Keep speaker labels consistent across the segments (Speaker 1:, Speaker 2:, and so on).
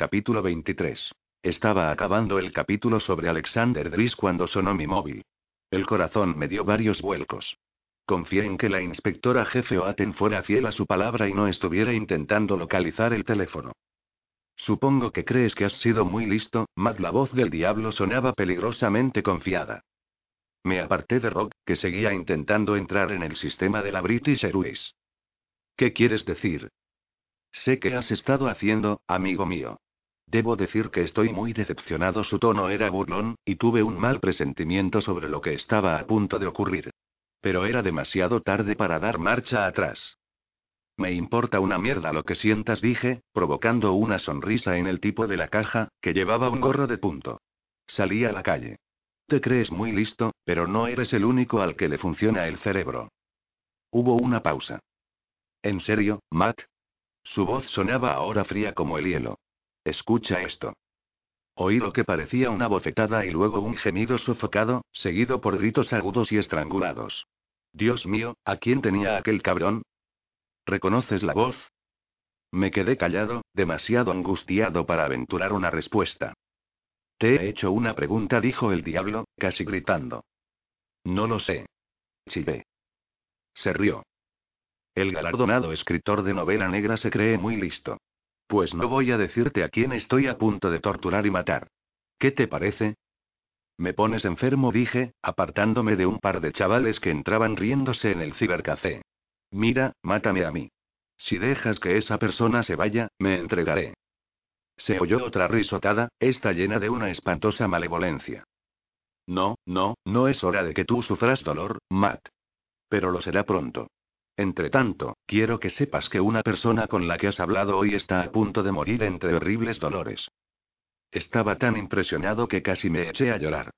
Speaker 1: Capítulo 23. Estaba acabando el capítulo sobre Alexander Dries cuando sonó mi móvil. El corazón me dio varios vuelcos. Confié en que la inspectora jefe Oaten fuera fiel a su palabra y no estuviera intentando localizar el teléfono. Supongo que crees que has sido muy listo, Matt. La voz del diablo sonaba peligrosamente confiada. Me aparté de Rock, que seguía intentando entrar en el sistema de la British Airways. ¿Qué quieres decir? Sé que has estado haciendo, amigo mío. Debo decir que estoy muy decepcionado. Su tono era burlón, y tuve un mal presentimiento sobre lo que estaba a punto de ocurrir. Pero era demasiado tarde para dar marcha atrás. Me importa una mierda lo que sientas, dije, provocando una sonrisa en el tipo de la caja, que llevaba un gorro de punto. Salí a la calle. Te crees muy listo, pero no eres el único al que le funciona el cerebro. Hubo una pausa. ¿En serio, Matt? Su voz sonaba ahora fría como el hielo. Escucha esto. Oí lo que parecía una bofetada y luego un gemido sofocado, seguido por gritos agudos y estrangulados. Dios mío, ¿a quién tenía aquel cabrón? ¿Reconoces la voz? Me quedé callado, demasiado angustiado para aventurar una respuesta. Te he hecho una pregunta, dijo el diablo, casi gritando. No lo sé. Chivé. Se rió. El galardonado escritor de novela negra se cree muy listo. Pues no voy a decirte a quién estoy a punto de torturar y matar. ¿Qué te parece? Me pones enfermo, dije, apartándome de un par de chavales que entraban riéndose en el cibercafé. Mira, mátame a mí. Si dejas que esa persona se vaya, me entregaré. Se oyó otra risotada, esta llena de una espantosa malevolencia. No, no, no es hora de que tú sufras dolor, Matt. Pero lo será pronto. Entre tanto, quiero que sepas que una persona con la que has hablado hoy está a punto de morir entre horribles dolores. Estaba tan impresionado que casi me eché a llorar.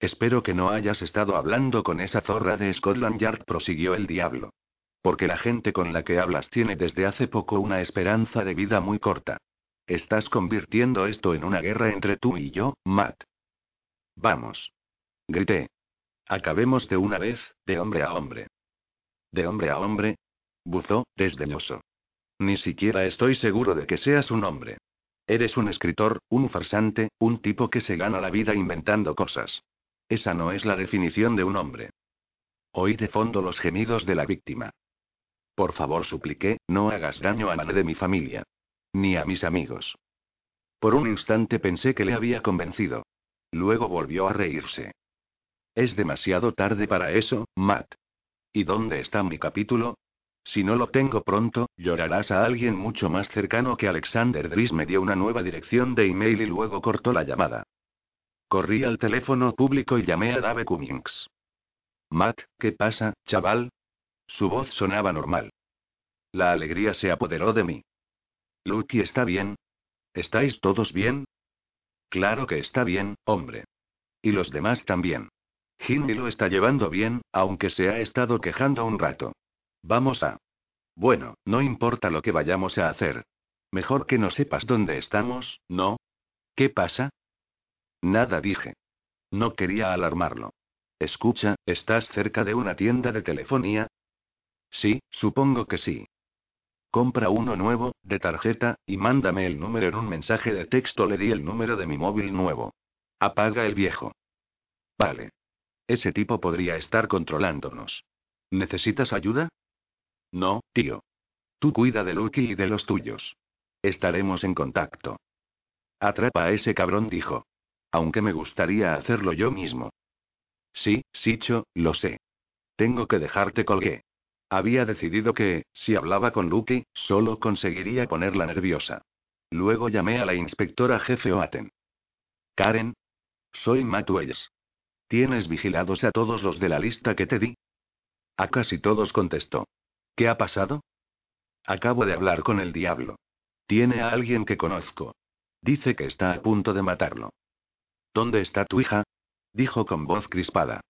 Speaker 1: Espero que no hayas estado hablando con esa zorra de Scotland Yard, prosiguió el diablo. Porque la gente con la que hablas tiene desde hace poco una esperanza de vida muy corta. Estás convirtiendo esto en una guerra entre tú y yo, Matt. Vamos. Grité. Acabemos de una vez, de hombre a hombre. ¿De hombre a hombre? Buzó, desdeñoso. Ni siquiera estoy seguro de que seas un hombre. Eres un escritor, un farsante, un tipo que se gana la vida inventando cosas. Esa no es la definición de un hombre. Oí de fondo los gemidos de la víctima. Por favor, supliqué, no hagas daño a nadie de mi familia. Ni a mis amigos. Por un instante pensé que le había convencido. Luego volvió a reírse. Es demasiado tarde para eso, Matt. ¿Y dónde está mi capítulo? Si no lo tengo pronto, llorarás a alguien mucho más cercano que Alexander Dries me dio una nueva dirección de email y luego cortó la llamada. Corrí al teléfono público y llamé a Dave Cummings. Matt, ¿qué pasa, chaval? Su voz sonaba normal. La alegría se apoderó de mí. Lucky está bien. ¿Estáis todos bien? Claro que está bien, hombre. Y los demás también. Jimmy lo está llevando bien, aunque se ha estado quejando un rato. Vamos a. Bueno, no importa lo que vayamos a hacer. Mejor que no sepas dónde estamos, ¿no? ¿Qué pasa? Nada dije. No quería alarmarlo. Escucha, ¿estás cerca de una tienda de telefonía? Sí, supongo que sí. Compra uno nuevo, de tarjeta, y mándame el número en un mensaje de texto. Le di el número de mi móvil nuevo. Apaga el viejo. Vale. Ese tipo podría estar controlándonos. ¿Necesitas ayuda? No, tío. Tú cuida de Lucky y de los tuyos. Estaremos en contacto. Atrapa a ese cabrón, dijo. Aunque me gustaría hacerlo yo mismo. Sí, Sicho, lo sé. Tengo que dejarte colgué. Había decidido que, si hablaba con Lucky, solo conseguiría ponerla nerviosa. Luego llamé a la inspectora jefe Oaten. Karen. Soy Matt Wells. ¿Tienes vigilados a todos los de la lista que te di? A casi todos contestó. ¿Qué ha pasado? Acabo de hablar con el diablo. Tiene a alguien que conozco. Dice que está a punto de matarlo. ¿Dónde está tu hija? dijo con voz crispada.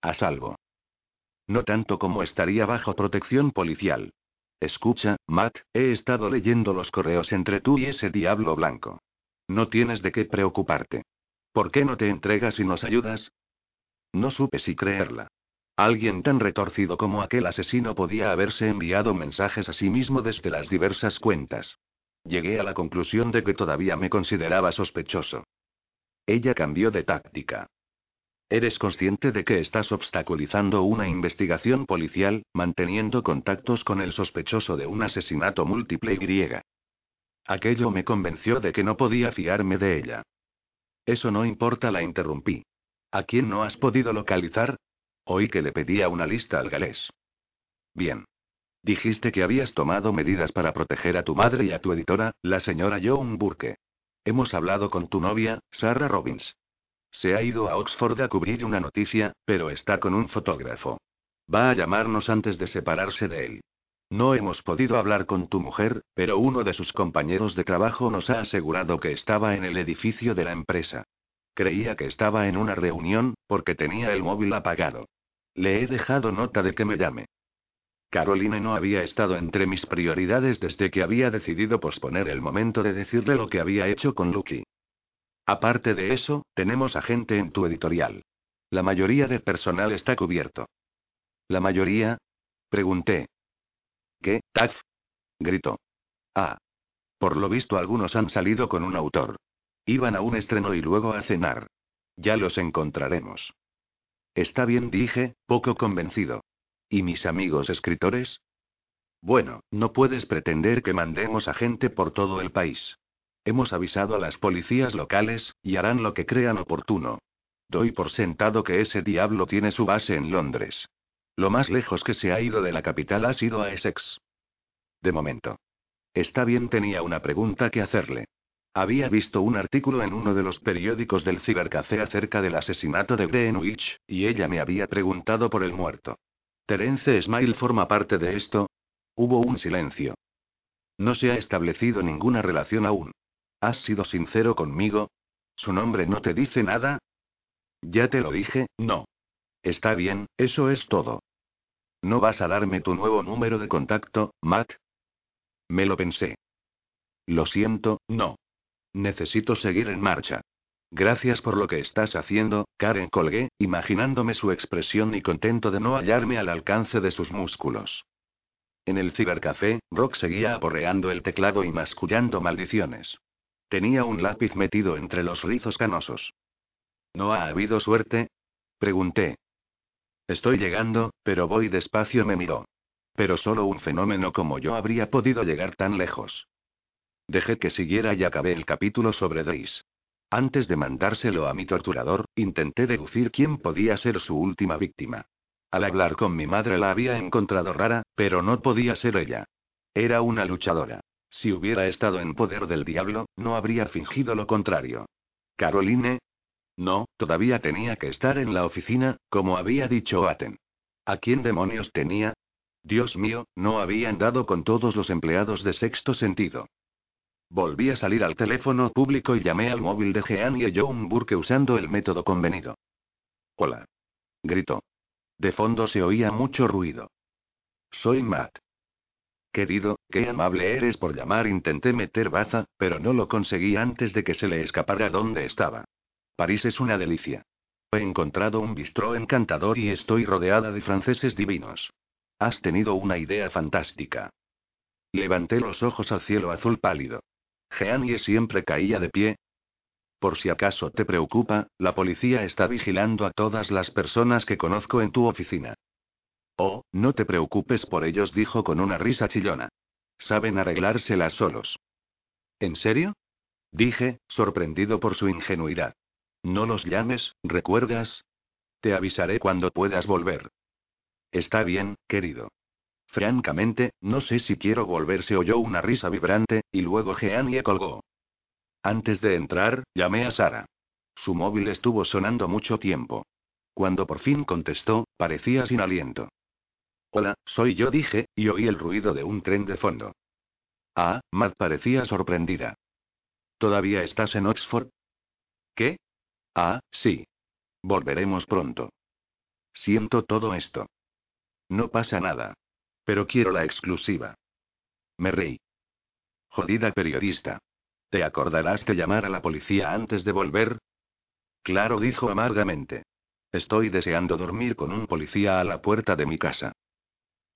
Speaker 1: A salvo. No tanto como estaría bajo protección policial. Escucha, Matt, he estado leyendo los correos entre tú y ese diablo blanco. No tienes de qué preocuparte. ¿Por qué no te entregas y nos ayudas? No supe si creerla. Alguien tan retorcido como aquel asesino podía haberse enviado mensajes a sí mismo desde las diversas cuentas. Llegué a la conclusión de que todavía me consideraba sospechoso. Ella cambió de táctica. ¿Eres consciente de que estás obstaculizando una investigación policial, manteniendo contactos con el sospechoso de un asesinato múltiple y Aquello me convenció de que no podía fiarme de ella. Eso no importa, la interrumpí. ¿A quién no has podido localizar? Oí que le pedía una lista al galés. Bien. Dijiste que habías tomado medidas para proteger a tu madre y a tu editora, la señora Joan Burke. Hemos hablado con tu novia, Sarah Robbins. Se ha ido a Oxford a cubrir una noticia, pero está con un fotógrafo. Va a llamarnos antes de separarse de él. No hemos podido hablar con tu mujer, pero uno de sus compañeros de trabajo nos ha asegurado que estaba en el edificio de la empresa. Creía que estaba en una reunión, porque tenía el móvil apagado. Le he dejado nota de que me llame. Caroline no había estado entre mis prioridades desde que había decidido posponer el momento de decirle lo que había hecho con Lucky. Aparte de eso, tenemos a gente en tu editorial. La mayoría del personal está cubierto. ¿La mayoría? Pregunté. ¿Qué, Taf? Gritó. Ah. Por lo visto algunos han salido con un autor. Iban a un estreno y luego a cenar. Ya los encontraremos. Está bien, dije, poco convencido. ¿Y mis amigos escritores? Bueno, no puedes pretender que mandemos a gente por todo el país. Hemos avisado a las policías locales, y harán lo que crean oportuno. Doy por sentado que ese diablo tiene su base en Londres. Lo más lejos que se ha ido de la capital ha sido a Essex. De momento. Está bien, tenía una pregunta que hacerle. Había visto un artículo en uno de los periódicos del cibercafé acerca del asesinato de Greenwich, y ella me había preguntado por el muerto. ¿Terence Smile forma parte de esto? Hubo un silencio. No se ha establecido ninguna relación aún. ¿Has sido sincero conmigo? ¿Su nombre no te dice nada? Ya te lo dije, no. Está bien, eso es todo. ¿No vas a darme tu nuevo número de contacto, Matt? Me lo pensé. Lo siento, no. Necesito seguir en marcha. Gracias por lo que estás haciendo, Karen colgué, imaginándome su expresión y contento de no hallarme al alcance de sus músculos. En el cibercafé, Rock seguía aporreando el teclado y mascullando maldiciones. Tenía un lápiz metido entre los rizos canosos. ¿No ha habido suerte? Pregunté. Estoy llegando, pero voy despacio, me miró. Pero solo un fenómeno como yo habría podido llegar tan lejos. Dejé que siguiera y acabé el capítulo sobre Daisy. Antes de mandárselo a mi torturador, intenté deducir quién podía ser su última víctima. Al hablar con mi madre la había encontrado rara, pero no podía ser ella. Era una luchadora. Si hubiera estado en poder del diablo, no habría fingido lo contrario. Caroline. No, todavía tenía que estar en la oficina, como había dicho Aten. ¿A quién demonios tenía? Dios mío, no habían dado con todos los empleados de sexto sentido. Volví a salir al teléfono público y llamé al móvil de Jean y John Burke usando el método convenido. Hola. Gritó. De fondo se oía mucho ruido. Soy Matt. Querido, qué amable eres por llamar. Intenté meter baza, pero no lo conseguí antes de que se le escapara dónde estaba. París es una delicia. He encontrado un bistró encantador y estoy rodeada de franceses divinos. Has tenido una idea fantástica. Levanté los ojos al cielo azul pálido. Jeanie siempre caía de pie. Por si acaso te preocupa, la policía está vigilando a todas las personas que conozco en tu oficina. Oh, no te preocupes por ellos, dijo con una risa chillona. Saben arreglárselas solos. ¿En serio? Dije, sorprendido por su ingenuidad. No los llames, ¿recuerdas? Te avisaré cuando puedas volver. Está bien, querido. Francamente, no sé si quiero volver, se oyó una risa vibrante, y luego Jeanie colgó. Antes de entrar, llamé a Sara. Su móvil estuvo sonando mucho tiempo. Cuando por fin contestó, parecía sin aliento. Hola, soy yo, dije, y oí el ruido de un tren de fondo. Ah, Matt parecía sorprendida. ¿Todavía estás en Oxford? ¿Qué? Ah, sí. Volveremos pronto. Siento todo esto. No pasa nada. Pero quiero la exclusiva. Me reí. Jodida periodista. ¿Te acordarás de llamar a la policía antes de volver? Claro, dijo amargamente. Estoy deseando dormir con un policía a la puerta de mi casa.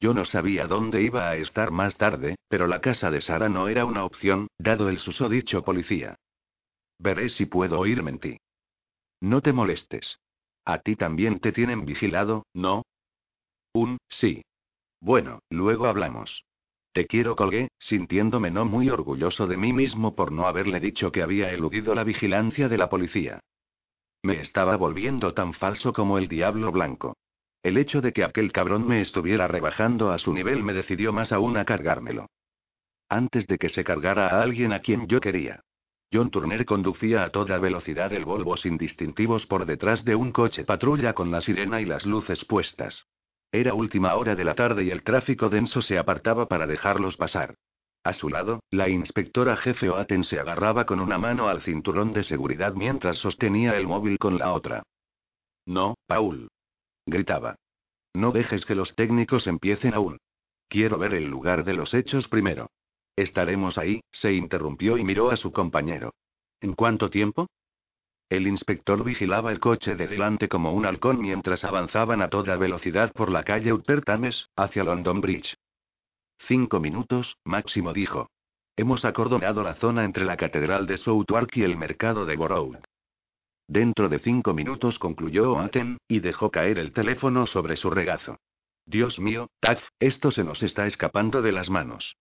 Speaker 1: Yo no sabía dónde iba a estar más tarde, pero la casa de Sara no era una opción, dado el susodicho policía. Veré si puedo oírme en ti. No te molestes. A ti también te tienen vigilado, ¿no? Un, sí. Bueno, luego hablamos. Te quiero, colgué, sintiéndome no muy orgulloso de mí mismo por no haberle dicho que había eludido la vigilancia de la policía. Me estaba volviendo tan falso como el diablo blanco. El hecho de que aquel cabrón me estuviera rebajando a su nivel me decidió más aún a cargármelo. Antes de que se cargara a alguien a quien yo quería. John Turner conducía a toda velocidad el Volvo sin distintivos por detrás de un coche patrulla con la sirena y las luces puestas. Era última hora de la tarde y el tráfico denso se apartaba para dejarlos pasar. A su lado, la inspectora jefe Oaten se agarraba con una mano al cinturón de seguridad mientras sostenía el móvil con la otra. No, Paul. Gritaba. No dejes que los técnicos empiecen aún. Quiero ver el lugar de los hechos primero. Estaremos ahí, se interrumpió y miró a su compañero. ¿En cuánto tiempo? El inspector vigilaba el coche de delante como un halcón mientras avanzaban a toda velocidad por la calle Upper Thames, hacia London Bridge. Cinco minutos, máximo dijo. Hemos acordonado la zona entre la Catedral de Southwark y el mercado de Borough. Dentro de cinco minutos concluyó Oaten, y dejó caer el teléfono sobre su regazo. Dios mío, Taz, esto se nos está escapando de las manos.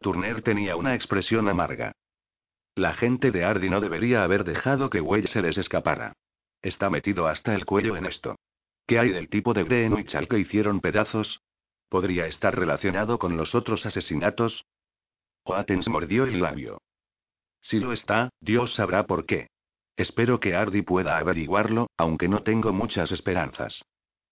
Speaker 1: Turner tenía una expresión amarga. La gente de Ardy no debería haber dejado que Way se les escapara. Está metido hasta el cuello en esto. ¿Qué hay del tipo de Greenwich al que hicieron pedazos? ¿Podría estar relacionado con los otros asesinatos? Oatens mordió el labio. Si lo está, Dios sabrá por qué. Espero que Ardy pueda averiguarlo, aunque no tengo muchas esperanzas.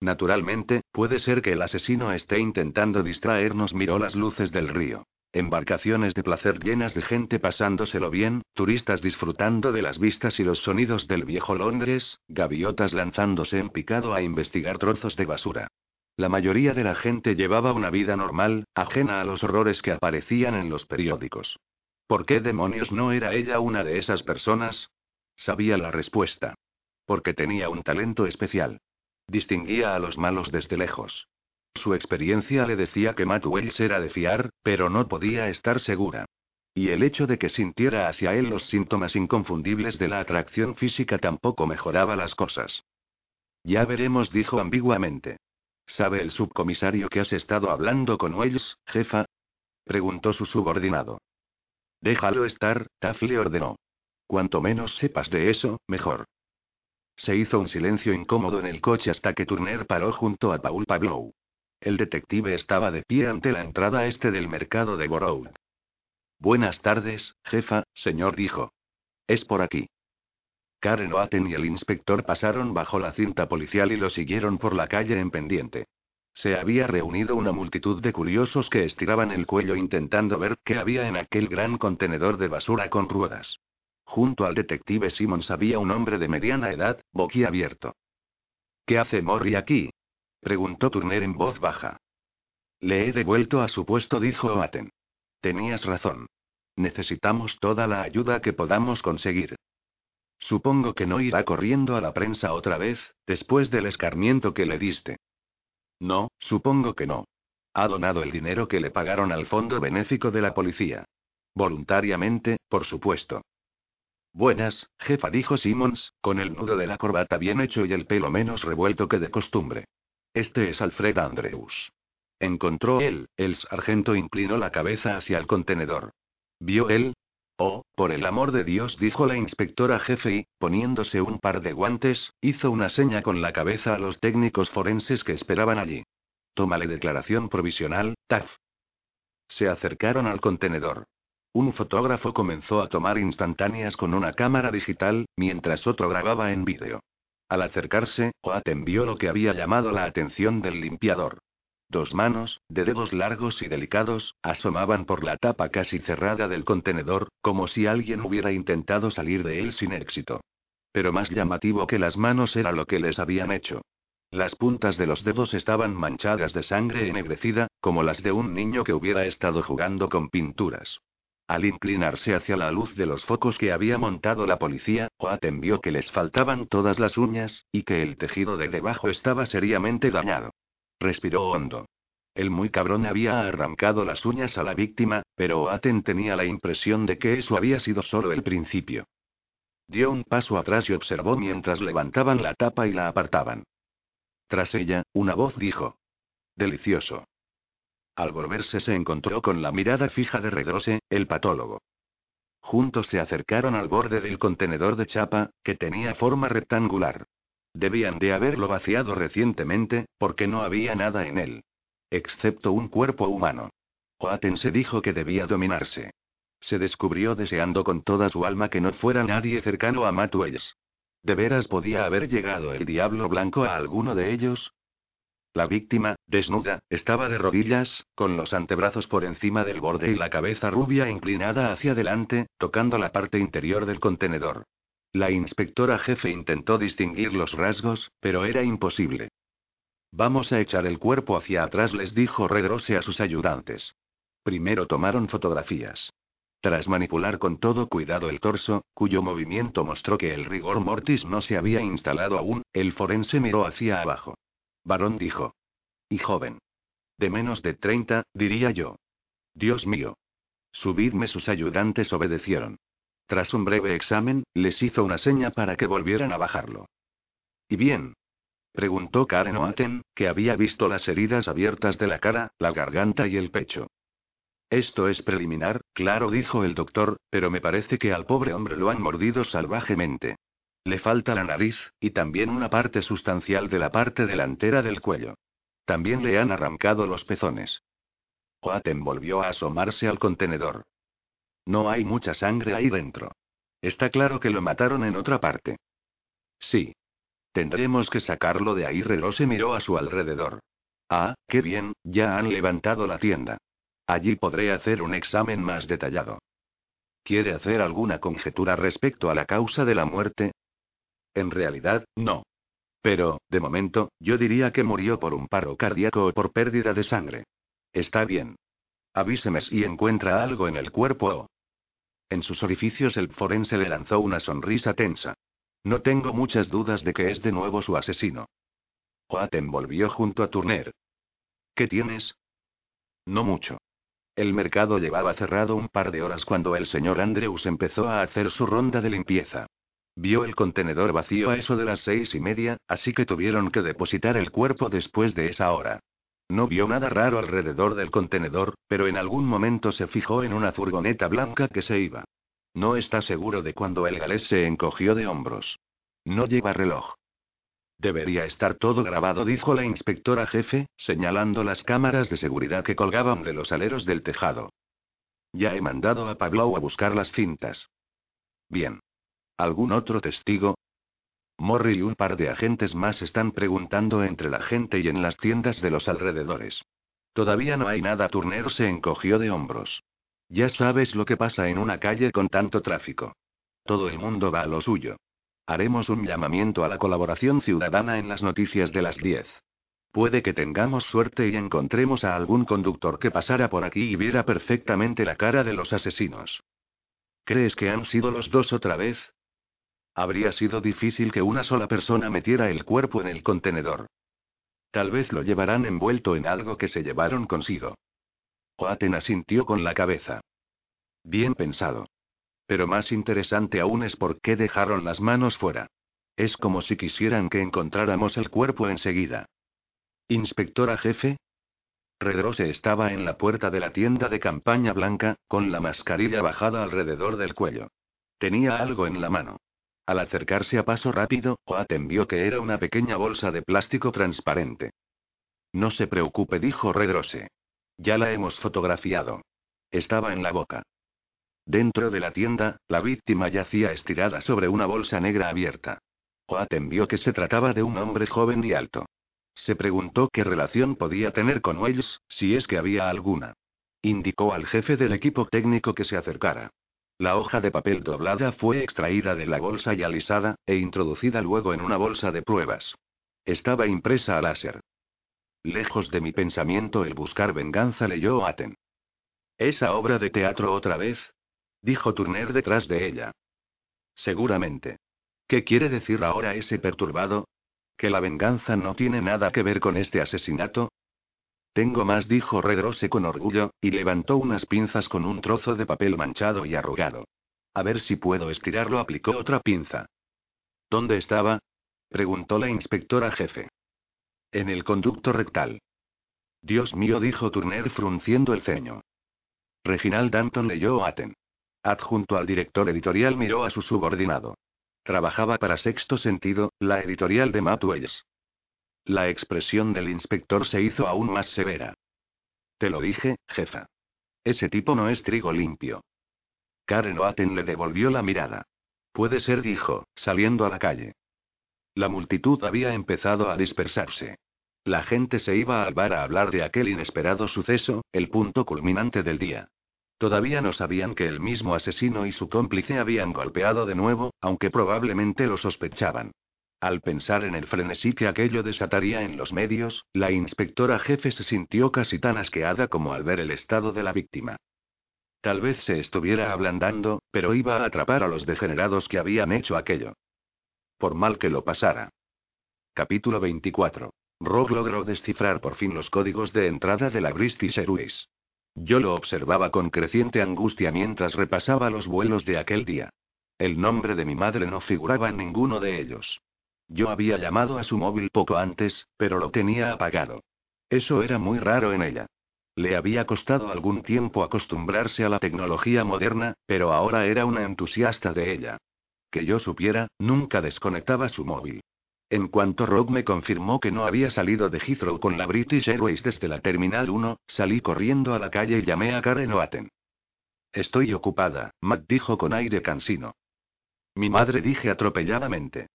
Speaker 1: Naturalmente, puede ser que el asesino esté intentando distraernos, miró las luces del río. Embarcaciones de placer llenas de gente pasándoselo bien, turistas disfrutando de las vistas y los sonidos del viejo Londres, gaviotas lanzándose en picado a investigar trozos de basura. La mayoría de la gente llevaba una vida normal, ajena a los horrores que aparecían en los periódicos. ¿Por qué demonios no era ella una de esas personas? Sabía la respuesta. Porque tenía un talento especial. Distinguía a los malos desde lejos. Su experiencia le decía que Matt Wells era de fiar, pero no podía estar segura. Y el hecho de que sintiera hacia él los síntomas inconfundibles de la atracción física tampoco mejoraba las cosas. Ya veremos, dijo ambiguamente. ¿Sabe el subcomisario que has estado hablando con Wells, jefa? preguntó su subordinado. Déjalo estar, Taff le ordenó. Cuanto menos sepas de eso, mejor. Se hizo un silencio incómodo en el coche hasta que Turner paró junto a Paul Pablow. El detective estaba de pie ante la entrada este del mercado de Borough. Buenas tardes, jefa, señor dijo. Es por aquí. Karen Oaten y el inspector pasaron bajo la cinta policial y lo siguieron por la calle en pendiente. Se había reunido una multitud de curiosos que estiraban el cuello intentando ver qué había en aquel gran contenedor de basura con ruedas. Junto al detective Simmons había un hombre de mediana edad, boquiabierto. ¿Qué hace Morrie aquí? Preguntó Turner en voz baja. Le he devuelto a su puesto, dijo Oaten. Tenías razón. Necesitamos toda la ayuda que podamos conseguir. Supongo que no irá corriendo a la prensa otra vez, después del escarmiento que le diste. No, supongo que no. Ha donado el dinero que le pagaron al fondo benéfico de la policía. Voluntariamente, por supuesto. Buenas, jefa, dijo Simmons, con el nudo de la corbata bien hecho y el pelo menos revuelto que de costumbre. Este es Alfred Andrews. Encontró él, el sargento inclinó la cabeza hacia el contenedor. ¿Vio él? Oh, por el amor de Dios, dijo la inspectora jefe y, poniéndose un par de guantes, hizo una seña con la cabeza a los técnicos forenses que esperaban allí. Tómale declaración provisional, TAF. Se acercaron al contenedor. Un fotógrafo comenzó a tomar instantáneas con una cámara digital, mientras otro grababa en vídeo. Al acercarse, Oaten vio lo que había llamado la atención del limpiador. Dos manos, de dedos largos y delicados, asomaban por la tapa casi cerrada del contenedor, como si alguien hubiera intentado salir de él sin éxito. Pero más llamativo que las manos era lo que les habían hecho. Las puntas de los dedos estaban manchadas de sangre ennegrecida, como las de un niño que hubiera estado jugando con pinturas. Al inclinarse hacia la luz de los focos que había montado la policía, Oaten vio que les faltaban todas las uñas, y que el tejido de debajo estaba seriamente dañado. Respiró hondo. El muy cabrón había arrancado las uñas a la víctima, pero Aten tenía la impresión de que eso había sido solo el principio. Dio un paso atrás y observó mientras levantaban la tapa y la apartaban. Tras ella, una voz dijo. Delicioso. Al volverse se encontró con la mirada fija de Redrose, el patólogo. Juntos se acercaron al borde del contenedor de chapa, que tenía forma rectangular. Debían de haberlo vaciado recientemente, porque no había nada en él. Excepto un cuerpo humano. Oaten se dijo que debía dominarse. Se descubrió deseando con toda su alma que no fuera nadie cercano a Matt ¿De veras podía haber llegado el diablo blanco a alguno de ellos? La víctima, desnuda, estaba de rodillas, con los antebrazos por encima del borde y la cabeza rubia inclinada hacia adelante, tocando la parte interior del contenedor. La inspectora jefe intentó distinguir los rasgos, pero era imposible. Vamos a echar el cuerpo hacia atrás, les dijo Redrose a sus ayudantes. Primero tomaron fotografías. Tras manipular con todo cuidado el torso, cuyo movimiento mostró que el rigor mortis no se había instalado aún, el forense miró hacia abajo. Varón dijo. Y joven. De menos de 30, diría yo. Dios mío. Subidme sus ayudantes obedecieron. Tras un breve examen, les hizo una seña para que volvieran a bajarlo. ¿Y bien? Preguntó Karen Oaten, que había visto las heridas abiertas de la cara, la garganta y el pecho. Esto es preliminar, claro, dijo el doctor, pero me parece que al pobre hombre lo han mordido salvajemente. Le falta la nariz, y también una parte sustancial de la parte delantera del cuello. También le han arrancado los pezones. Oaten volvió a asomarse al contenedor. No hay mucha sangre ahí dentro. Está claro que lo mataron en otra parte. Sí. Tendremos que sacarlo de ahí. Reló se miró a su alrededor. Ah, qué bien, ya han levantado la tienda. Allí podré hacer un examen más detallado. ¿Quiere hacer alguna conjetura respecto a la causa de la muerte? En realidad, no. Pero, de momento, yo diría que murió por un paro cardíaco o por pérdida de sangre. Está bien. Avíseme si encuentra algo en el cuerpo En sus orificios el forense le lanzó una sonrisa tensa. No tengo muchas dudas de que es de nuevo su asesino. Oaten volvió junto a Turner. ¿Qué tienes? No mucho. El mercado llevaba cerrado un par de horas cuando el señor Andrews empezó a hacer su ronda de limpieza. Vio el contenedor vacío a eso de las seis y media, así que tuvieron que depositar el cuerpo después de esa hora. No vio nada raro alrededor del contenedor, pero en algún momento se fijó en una furgoneta blanca que se iba. No está seguro de cuándo el galés se encogió de hombros. No lleva reloj. Debería estar todo grabado, dijo la inspectora jefe, señalando las cámaras de seguridad que colgaban de los aleros del tejado. Ya he mandado a Pablo a buscar las cintas. Bien. ¿Algún otro testigo? Morri y un par de agentes más están preguntando entre la gente y en las tiendas de los alrededores. Todavía no hay nada. Turner se encogió de hombros. Ya sabes lo que pasa en una calle con tanto tráfico. Todo el mundo va a lo suyo. Haremos un llamamiento a la colaboración ciudadana en las noticias de las 10. Puede que tengamos suerte y encontremos a algún conductor que pasara por aquí y viera perfectamente la cara de los asesinos. ¿Crees que han sido los dos otra vez? Habría sido difícil que una sola persona metiera el cuerpo en el contenedor. Tal vez lo llevarán envuelto en algo que se llevaron consigo. Oaten asintió con la cabeza. Bien pensado. Pero más interesante aún es por qué dejaron las manos fuera. Es como si quisieran que encontráramos el cuerpo enseguida. Inspectora jefe. Redrose estaba en la puerta de la tienda de campaña blanca, con la mascarilla bajada alrededor del cuello. Tenía algo en la mano. Al acercarse a paso rápido, Oaten vio que era una pequeña bolsa de plástico transparente. No se preocupe, dijo Redrose. Ya la hemos fotografiado. Estaba en la boca. Dentro de la tienda, la víctima yacía estirada sobre una bolsa negra abierta. Oaten vio que se trataba de un hombre joven y alto. Se preguntó qué relación podía tener con Wells, si es que había alguna. Indicó al jefe del equipo técnico que se acercara. La hoja de papel doblada fue extraída de la bolsa y alisada, e introducida luego en una bolsa de pruebas. Estaba impresa a láser. Lejos de mi pensamiento el buscar venganza leyó Aten. ¿Esa obra de teatro otra vez? Dijo Turner detrás de ella. Seguramente. ¿Qué quiere decir ahora ese perturbado? ¿Que la venganza no tiene nada que ver con este asesinato? Tengo más, dijo Redrose con orgullo, y levantó unas pinzas con un trozo de papel manchado y arrugado. A ver si puedo estirarlo, aplicó otra pinza. ¿Dónde estaba? preguntó la inspectora jefe. En el conducto rectal. Dios mío, dijo Turner frunciendo el ceño. Reginald Danton leyó Aten. Adjunto al director editorial miró a su subordinado. Trabajaba para Sexto Sentido, la editorial de Matt Wells. La expresión del inspector se hizo aún más severa. Te lo dije, jefa. Ese tipo no es trigo limpio. Karen Oaten le devolvió la mirada. Puede ser, dijo, saliendo a la calle. La multitud había empezado a dispersarse. La gente se iba al bar a hablar de aquel inesperado suceso, el punto culminante del día. Todavía no sabían que el mismo asesino y su cómplice habían golpeado de nuevo, aunque probablemente lo sospechaban. Al pensar en el frenesí que aquello desataría en los medios, la inspectora jefe se sintió casi tan asqueada como al ver el estado de la víctima. Tal vez se estuviera ablandando, pero iba a atrapar a los degenerados que habían hecho aquello. Por mal que lo pasara. Capítulo 24. Rogue logró descifrar por fin los códigos de entrada de la British Airways. Yo lo observaba con creciente angustia mientras repasaba los vuelos de aquel día. El nombre de mi madre no figuraba en ninguno de ellos. Yo había llamado a su móvil poco antes, pero lo tenía apagado. Eso era muy raro en ella. Le había costado algún tiempo acostumbrarse a la tecnología moderna, pero ahora era una entusiasta de ella. Que yo supiera, nunca desconectaba su móvil. En cuanto Rock me confirmó que no había salido de Heathrow con la British Airways desde la Terminal 1, salí corriendo a la calle y llamé a Karen Oaten. Estoy ocupada, Matt dijo con aire cansino. Mi madre dije atropelladamente.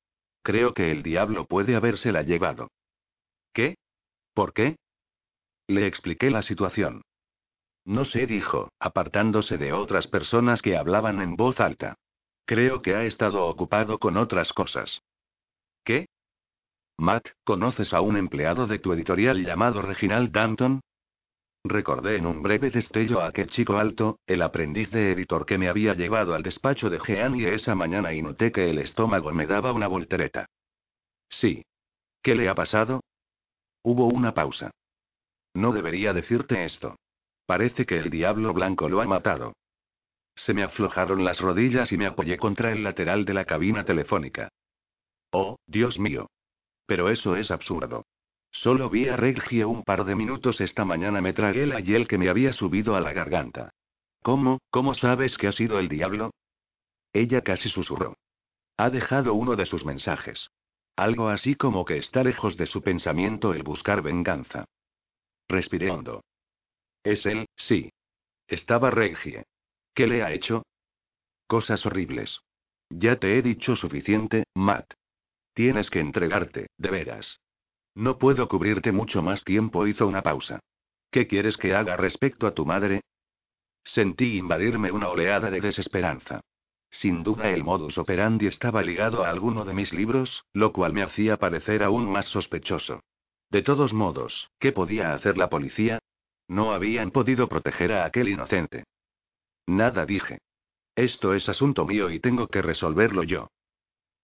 Speaker 1: Creo que el diablo puede habérsela llevado. ¿Qué? ¿Por qué? Le expliqué la situación. No sé, dijo, apartándose de otras personas que hablaban en voz alta. Creo que ha estado ocupado con otras cosas. ¿Qué? Matt, ¿conoces a un empleado de tu editorial llamado Reginald Danton? Recordé en un breve destello a aquel chico alto, el aprendiz de editor que me había llevado al despacho de Jean y esa mañana y noté que el estómago me daba una voltereta. Sí. ¿Qué le ha pasado? Hubo una pausa. No debería decirte esto. Parece que el diablo blanco lo ha matado. Se me aflojaron las rodillas y me apoyé contra el lateral de la cabina telefónica. Oh, Dios mío. Pero eso es absurdo. Solo vi a Reggie un par de minutos esta mañana me tragué la hiel que me había subido a la garganta. ¿Cómo, cómo sabes que ha sido el diablo? Ella casi susurró. Ha dejado uno de sus mensajes. Algo así como que está lejos de su pensamiento el buscar venganza. Respiré hondo. Es él, sí. Estaba Reggie. ¿Qué le ha hecho? Cosas horribles. Ya te he dicho suficiente, Matt. Tienes que entregarte, de veras. No puedo cubrirte mucho más tiempo, hizo una pausa. ¿Qué quieres que haga respecto a tu madre? Sentí invadirme una oleada de desesperanza. Sin duda el modus operandi estaba ligado a alguno de mis libros, lo cual me hacía parecer aún más sospechoso. De todos modos, ¿qué podía hacer la policía? No habían podido proteger a aquel inocente. Nada dije. Esto es asunto mío y tengo que resolverlo yo.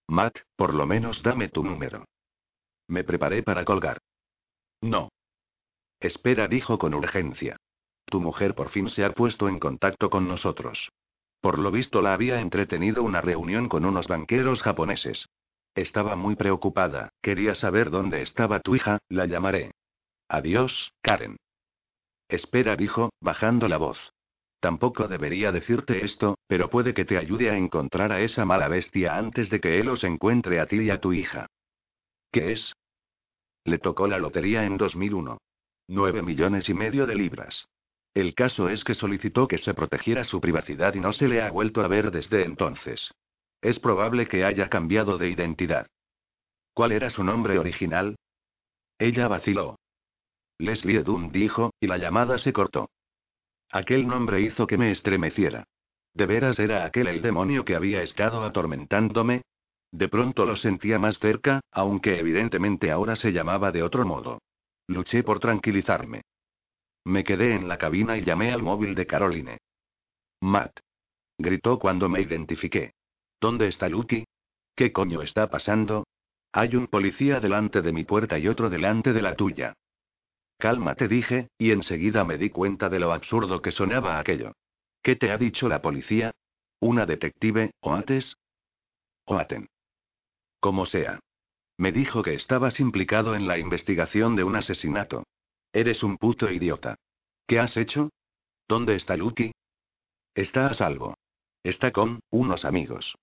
Speaker 1: Matt, por lo menos dame tu número. Me preparé para colgar. No. Espera, dijo con urgencia. Tu mujer por fin se ha puesto en contacto con nosotros. Por lo visto la había entretenido una reunión con unos banqueros japoneses. Estaba muy preocupada, quería saber dónde estaba tu hija, la llamaré. Adiós, Karen. Espera, dijo, bajando la voz. Tampoco debería decirte esto, pero puede que te ayude a encontrar a esa mala bestia antes de que él os encuentre a ti y a tu hija. ¿Qué es? Le tocó la lotería en 2001. Nueve millones y medio de libras. El caso es que solicitó que se protegiera su privacidad y no se le ha vuelto a ver desde entonces. Es probable que haya cambiado de identidad. ¿Cuál era su nombre original? Ella vaciló. Leslie Dunn dijo, y la llamada se cortó. Aquel nombre hizo que me estremeciera. ¿De veras era aquel el demonio que había estado atormentándome? De pronto lo sentía más cerca, aunque evidentemente ahora se llamaba de otro modo. Luché por tranquilizarme. Me quedé en la cabina y llamé al móvil de Caroline. Matt. Gritó cuando me identifiqué. ¿Dónde está Lucky? ¿Qué coño está pasando? Hay un policía delante de mi puerta y otro delante de la tuya. Cálmate, dije, y enseguida me di cuenta de lo absurdo que sonaba aquello. ¿Qué te ha dicho la policía? ¿Una detective, Oates? Oaten. Como sea. Me dijo que estabas implicado en la investigación de un asesinato. Eres un puto idiota. ¿Qué has hecho? ¿Dónde está Lucky? Está a salvo. Está con unos amigos.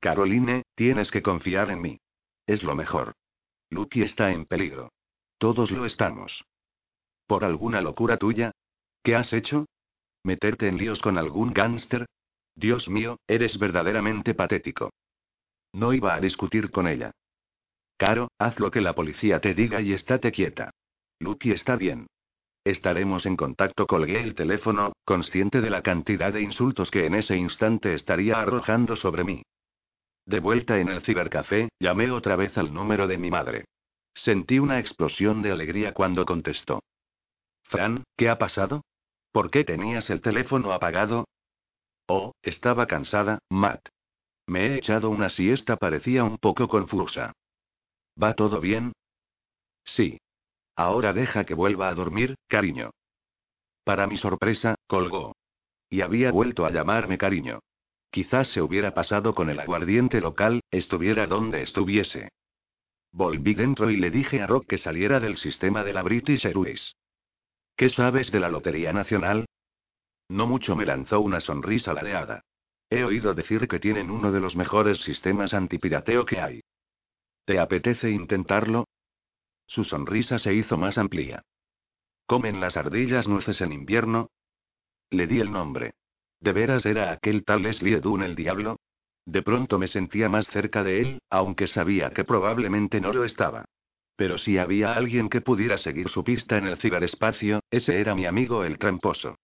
Speaker 1: Caroline, tienes que confiar en mí. Es lo mejor. Lucky está en peligro. Todos lo estamos. ¿Por alguna locura tuya? ¿Qué has hecho? ¿Meterte en líos con algún gángster? Dios mío, eres verdaderamente patético. No iba a discutir con ella. Caro, haz lo que la policía te diga y estate quieta. Lucky está bien. Estaremos en contacto. Colgué el teléfono, consciente de la cantidad de insultos que en ese instante estaría arrojando sobre mí. De vuelta en el cibercafé, llamé otra vez al número de mi madre. Sentí una explosión de alegría cuando contestó. Fran, ¿qué ha pasado? ¿Por qué tenías el teléfono apagado? Oh, estaba cansada, Matt. Me he echado una siesta, parecía un poco confusa. ¿Va todo bien? Sí. Ahora deja que vuelva a dormir, cariño. Para mi sorpresa, colgó. Y había vuelto a llamarme cariño. Quizás se hubiera pasado con el aguardiente local, estuviera donde estuviese. Volví dentro y le dije a Rock que saliera del sistema de la British Airways. ¿Qué sabes de la Lotería Nacional? No mucho me lanzó una sonrisa ladeada. He oído decir que tienen uno de los mejores sistemas antipirateo que hay. ¿Te apetece intentarlo? Su sonrisa se hizo más amplia. ¿Comen las ardillas nueces en invierno? Le di el nombre. ¿De veras era aquel tal Leslie Edun el diablo? De pronto me sentía más cerca de él, aunque sabía que probablemente no lo estaba. Pero si había alguien que pudiera seguir su pista en el ciberespacio, ese era mi amigo el tramposo.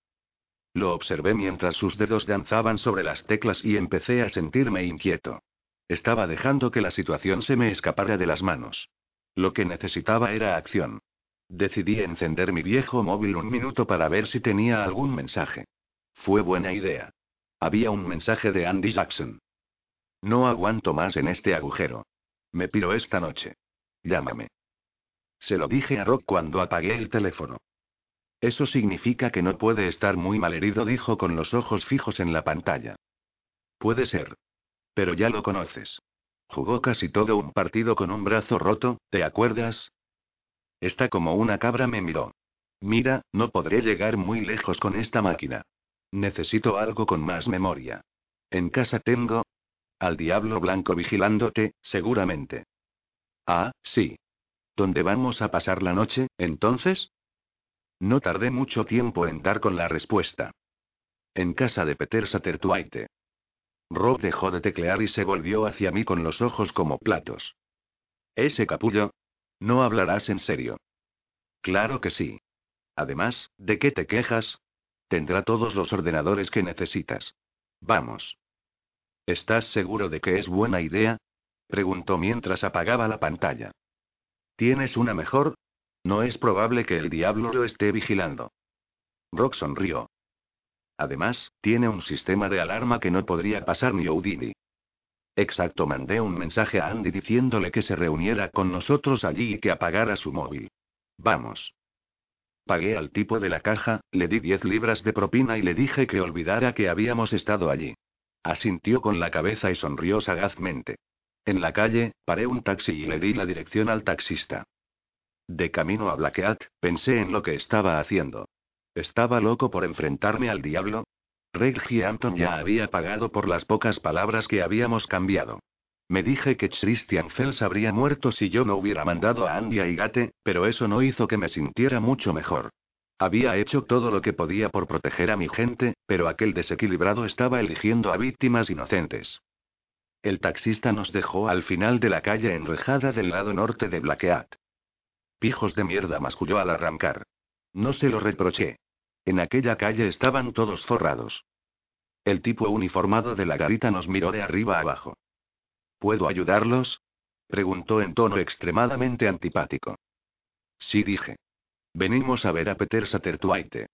Speaker 1: Lo observé mientras sus dedos danzaban sobre las teclas y empecé a sentirme inquieto. Estaba dejando que la situación se me escapara de las manos. Lo que necesitaba era acción. Decidí encender mi viejo móvil un minuto para ver si tenía algún mensaje. Fue buena idea. Había un mensaje de Andy Jackson. No aguanto más en este agujero. Me piro esta noche. Llámame. Se lo dije a Rock cuando apagué el teléfono. Eso significa que no puede estar muy malherido, dijo con los ojos fijos en la pantalla. Puede ser. Pero ya lo conoces. Jugó casi todo un partido con un brazo roto, ¿te acuerdas? Está como una cabra, me miró. Mira, no podré llegar muy lejos con esta máquina. Necesito algo con más memoria. En casa tengo... Al diablo blanco vigilándote, seguramente. Ah, sí. ¿Dónde vamos a pasar la noche, entonces? No tardé mucho tiempo en dar con la respuesta. En casa de Peter Sattertwaite. Rob dejó de teclear y se volvió hacia mí con los ojos como platos. ¿Ese capullo? ¿No hablarás en serio? Claro que sí. Además, ¿de qué te quejas? Tendrá todos los ordenadores que necesitas. Vamos. ¿Estás seguro de que es buena idea? preguntó mientras apagaba la pantalla. ¿Tienes una mejor? No es probable que el diablo lo esté vigilando. Rock sonrió. Además, tiene un sistema de alarma que no podría pasar ni Houdini. Exacto, mandé un mensaje a Andy diciéndole que se reuniera con nosotros allí y que apagara su móvil. Vamos. Pagué al tipo de la caja, le di 10 libras de propina y le dije que olvidara que habíamos estado allí. Asintió con la cabeza y sonrió sagazmente. En la calle, paré un taxi y le di la dirección al taxista. De camino a Blackheath, pensé en lo que estaba haciendo. ¿Estaba loco por enfrentarme al diablo? Reggie Anton ya había pagado por las pocas palabras que habíamos cambiado. Me dije que Christian Fels habría muerto si yo no hubiera mandado a Andy y Gate, pero eso no hizo que me sintiera mucho mejor. Había hecho todo lo que podía por proteger a mi gente, pero aquel desequilibrado estaba eligiendo a víctimas inocentes. El taxista nos dejó al final de la calle enrejada del lado norte de Blackheath. Pijos de mierda, masculló al arrancar. No se lo reproché. En aquella calle estaban todos forrados. El tipo uniformado de la garita nos miró de arriba abajo. ¿Puedo ayudarlos? preguntó en tono extremadamente antipático. Sí dije. Venimos a ver a Peter Sattertwaite.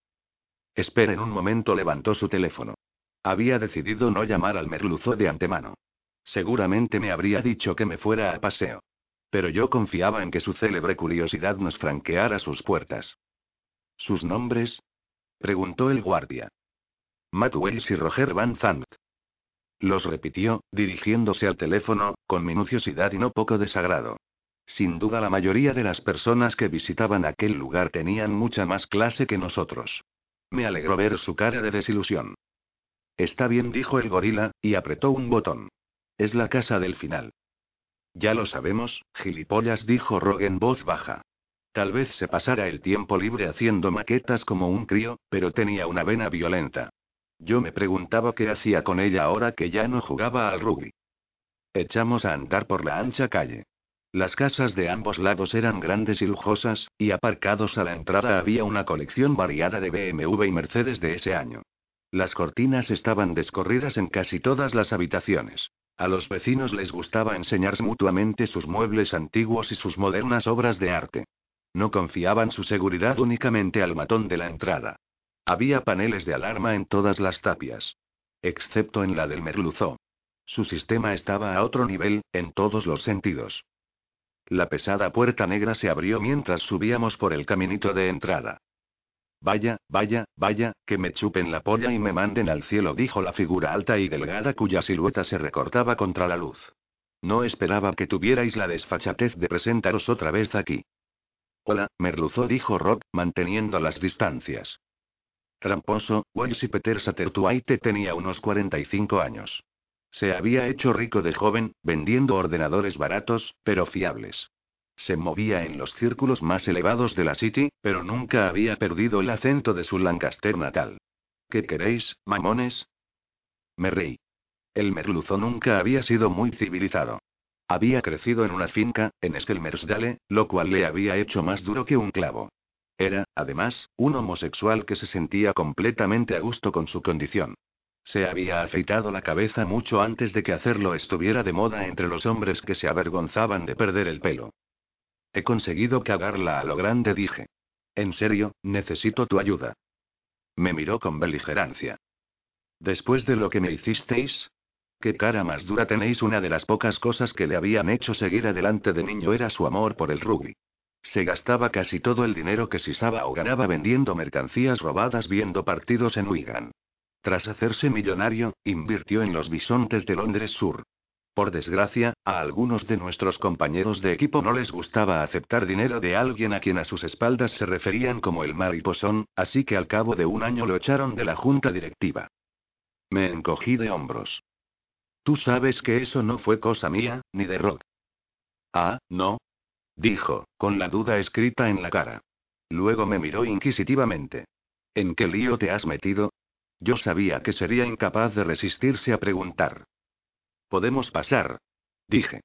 Speaker 1: Esperen un momento, levantó su teléfono. Había decidido no llamar al merluzo de antemano. Seguramente me habría dicho que me fuera a paseo. Pero yo confiaba en que su célebre curiosidad nos franqueara sus puertas. ¿Sus nombres? preguntó el guardia. Matt Wells y Roger Van Zandt. Los repitió, dirigiéndose al teléfono, con minuciosidad y no poco desagrado. Sin duda la mayoría de las personas que visitaban aquel lugar tenían mucha más clase que nosotros. Me alegró ver su cara de desilusión. Está bien, dijo el gorila, y apretó un botón. Es la casa del final. Ya lo sabemos, gilipollas, dijo Rogue en voz baja. Tal vez se pasara el tiempo libre haciendo maquetas como un crío, pero tenía una vena violenta. Yo me preguntaba qué hacía con ella ahora que ya no jugaba al rugby. Echamos a andar por la ancha calle. Las casas de ambos lados eran grandes y lujosas, y aparcados a la entrada había una colección variada de BMW y Mercedes de ese año. Las cortinas estaban descorridas en casi todas las habitaciones. A los vecinos les gustaba enseñarse mutuamente sus muebles antiguos y sus modernas obras de arte. No confiaban su seguridad únicamente al matón de la entrada. Había paneles de alarma en todas las tapias. Excepto en la del merluzó. Su sistema estaba a otro nivel, en todos los sentidos. La pesada puerta negra se abrió mientras subíamos por el caminito de entrada. Vaya, vaya, vaya, que me chupen la polla y me manden al cielo, dijo la figura alta y delgada cuya silueta se recortaba contra la luz. No esperaba que tuvierais la desfachatez de presentaros otra vez aquí. Hola, merluzó, dijo Rock, manteniendo las distancias. Tramposo, Walsh Peter Satterthwaite tenía unos 45 años. Se había hecho rico de joven, vendiendo ordenadores baratos, pero fiables. Se movía en los círculos más elevados de la City, pero nunca había perdido el acento de su Lancaster natal. ¿Qué queréis, mamones? Me. El merluzo nunca había sido muy civilizado. Había crecido en una finca, en Skelmersdale, lo cual le había hecho más duro que un clavo. Era, además, un homosexual que se sentía completamente a gusto con su condición. Se había afeitado la cabeza mucho antes de que hacerlo estuviera de moda entre los hombres que se avergonzaban de perder el pelo. He conseguido cagarla a lo grande, dije. En serio, necesito tu ayuda. Me miró con beligerancia. Después de lo que me hicisteis, ¿Qué cara más dura tenéis? Una de las pocas cosas que le habían hecho seguir adelante de niño era su amor por el rugby. Se gastaba casi todo el dinero que sisaba o ganaba vendiendo mercancías robadas viendo partidos en Wigan. Tras hacerse millonario, invirtió en los bisontes de Londres Sur. Por desgracia, a algunos de nuestros compañeros de equipo no les gustaba aceptar dinero de alguien a quien a sus espaldas se referían como el mariposón, así que al cabo de un año lo echaron de la junta directiva. Me encogí de hombros. Tú sabes que eso no fue cosa mía, ni de Rock. Ah, no. Dijo, con la duda escrita en la cara. Luego me miró inquisitivamente. ¿En qué lío te has metido? Yo sabía que sería incapaz de resistirse a preguntar. Podemos pasar. Dije.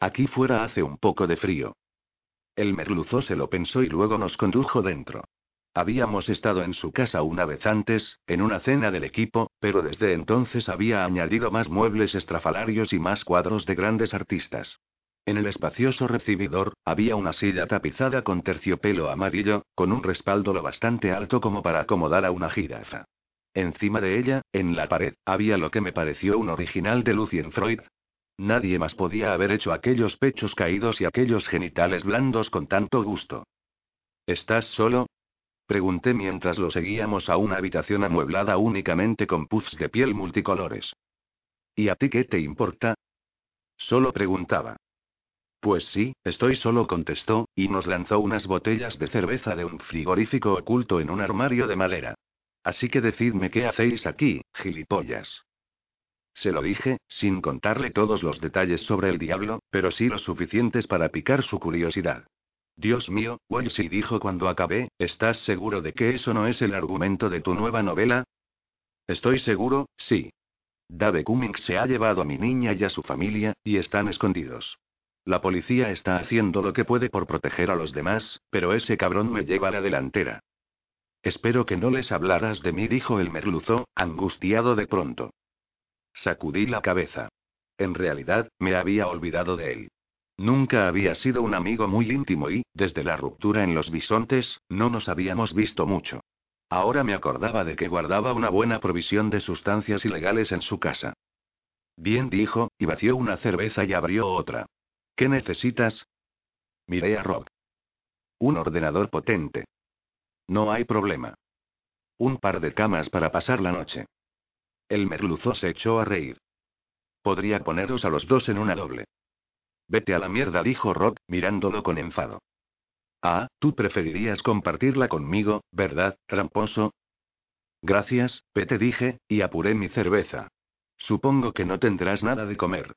Speaker 1: Aquí fuera hace un poco de frío. El merluzo se lo pensó y luego nos condujo dentro. Habíamos estado en su casa una vez antes, en una cena del equipo, pero desde entonces había añadido más muebles estrafalarios y más cuadros de grandes artistas. En el espacioso recibidor, había una silla tapizada con terciopelo amarillo, con un respaldo lo bastante alto como para acomodar a una jirafa. Encima de ella, en la pared, había lo que me pareció un original de Lucien Freud. Nadie más podía haber hecho aquellos pechos caídos y aquellos genitales blandos con tanto gusto. ¿Estás solo? Pregunté mientras lo seguíamos a una habitación amueblada únicamente con puffs de piel multicolores. ¿Y a ti qué te importa? Solo preguntaba. Pues sí, estoy solo, contestó, y nos lanzó unas botellas de cerveza de un frigorífico oculto en un armario de madera. Así que decidme qué hacéis aquí, gilipollas. Se lo dije, sin contarle todos los detalles sobre el diablo, pero sí los suficientes para picar su curiosidad. Dios mío, Wolsey dijo cuando acabé, ¿estás seguro de que eso no es el argumento de tu nueva novela? Estoy seguro, sí. Dave Cummings se ha llevado a mi niña y a su familia, y están escondidos. La policía está haciendo lo que puede por proteger a los demás, pero ese cabrón me lleva a la delantera. Espero que no les hablaras de mí, dijo el merluzo, angustiado de pronto. Sacudí la cabeza. En realidad, me había olvidado de él. Nunca había sido un amigo muy íntimo y, desde la ruptura en los bisontes, no nos habíamos visto mucho. Ahora me acordaba de que guardaba una buena provisión de sustancias ilegales en su casa. Bien dijo, y vació una cerveza y abrió otra. ¿Qué necesitas? Miré a Rob. Un ordenador potente. No hay problema. Un par de camas para pasar la noche. El merluzo se echó a reír. Podría poneros a los dos en una doble. Vete a la mierda, dijo Rock, mirándolo con enfado. Ah, tú preferirías compartirla conmigo, ¿verdad, tramposo? Gracias, Pete dije, y apuré mi cerveza. Supongo que no tendrás nada de comer.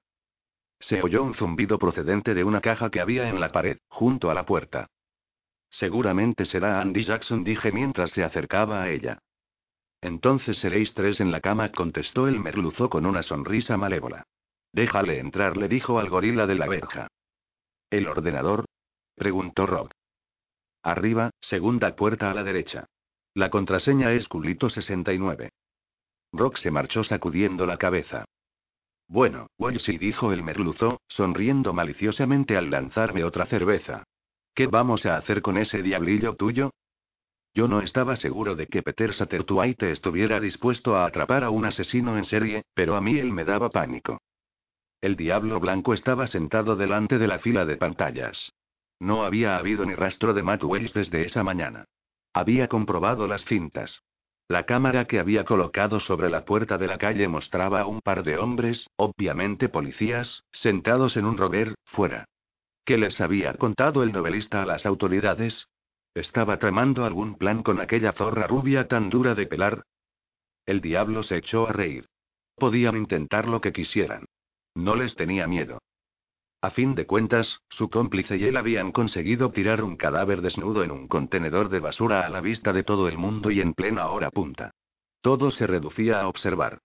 Speaker 1: Se oyó un zumbido procedente de una caja que había en la pared, junto a la puerta. Seguramente será Andy Jackson, dije mientras se acercaba a ella. Entonces seréis tres en la cama, contestó el merluzo con una sonrisa malévola. Déjale entrar, le dijo al gorila de la verja. ¿El ordenador? preguntó Rob. Arriba, segunda puerta a la derecha. La contraseña es culito 69. Rock se marchó sacudiendo la cabeza. Bueno, sí dijo el merluzo, sonriendo maliciosamente al lanzarme otra cerveza. ¿Qué vamos a hacer con ese diablillo tuyo? Yo no estaba seguro de que Peter Satterthwaite estuviera dispuesto a atrapar a un asesino en serie, pero a mí él me daba pánico. El diablo blanco estaba sentado delante de la fila de pantallas. No había habido ni rastro de Matt Wells desde esa mañana. Había comprobado las cintas. La cámara que había colocado sobre la puerta de la calle mostraba a un par de hombres, obviamente policías, sentados en un rover, fuera. ¿Qué les había contado el novelista a las autoridades? ¿Estaba tramando algún plan con aquella zorra rubia tan dura de pelar? El diablo se echó a reír. Podían intentar lo que quisieran. No les tenía miedo. A fin de cuentas, su cómplice y él habían conseguido tirar un cadáver desnudo en un contenedor de basura a la vista de todo el mundo y en plena hora punta. Todo se reducía a observar.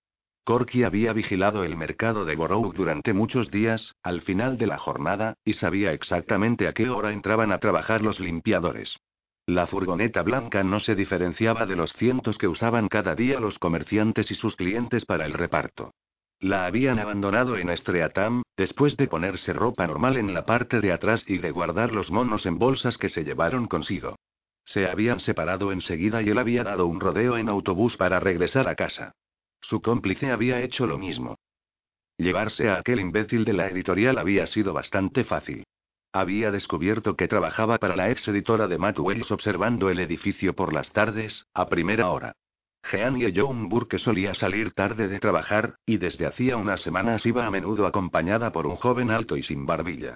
Speaker 1: Corky había vigilado el mercado de Borough durante muchos días, al final de la jornada, y sabía exactamente a qué hora entraban a trabajar los limpiadores. La furgoneta blanca no se diferenciaba de los cientos que usaban cada día los comerciantes y sus clientes para el reparto. La habían abandonado en Estreatam, después de ponerse ropa normal en la parte de atrás y de guardar los monos en bolsas que se llevaron consigo. Se habían separado enseguida y él había dado un rodeo en autobús para regresar a casa. Su cómplice había hecho lo mismo. Llevarse a aquel imbécil de la editorial había sido bastante fácil. Había descubierto que trabajaba para la ex editora de Matt Wells observando el edificio por las tardes, a primera hora. Jean y John Burke solía salir tarde de trabajar, y desde hacía unas semanas iba a menudo acompañada por un joven alto y sin barbilla.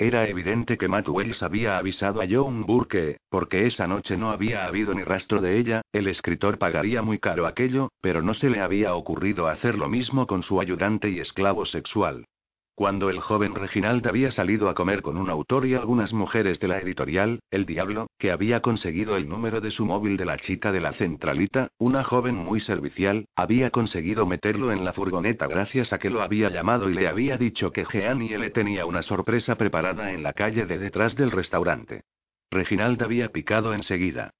Speaker 1: Era evidente que Matt Wells había avisado a John Burke, porque esa noche no había habido ni rastro de ella, el escritor pagaría muy caro aquello, pero no se le había ocurrido hacer lo mismo con su ayudante y esclavo sexual. Cuando el joven Reginald había salido a comer con un autor y algunas mujeres de la editorial, El Diablo, que había conseguido el número de su móvil de la chica de la centralita, una joven muy servicial, había conseguido meterlo en la furgoneta gracias a que lo había llamado y le había dicho que Jean y le tenía una sorpresa preparada en la calle de detrás del restaurante. Reginald había picado enseguida.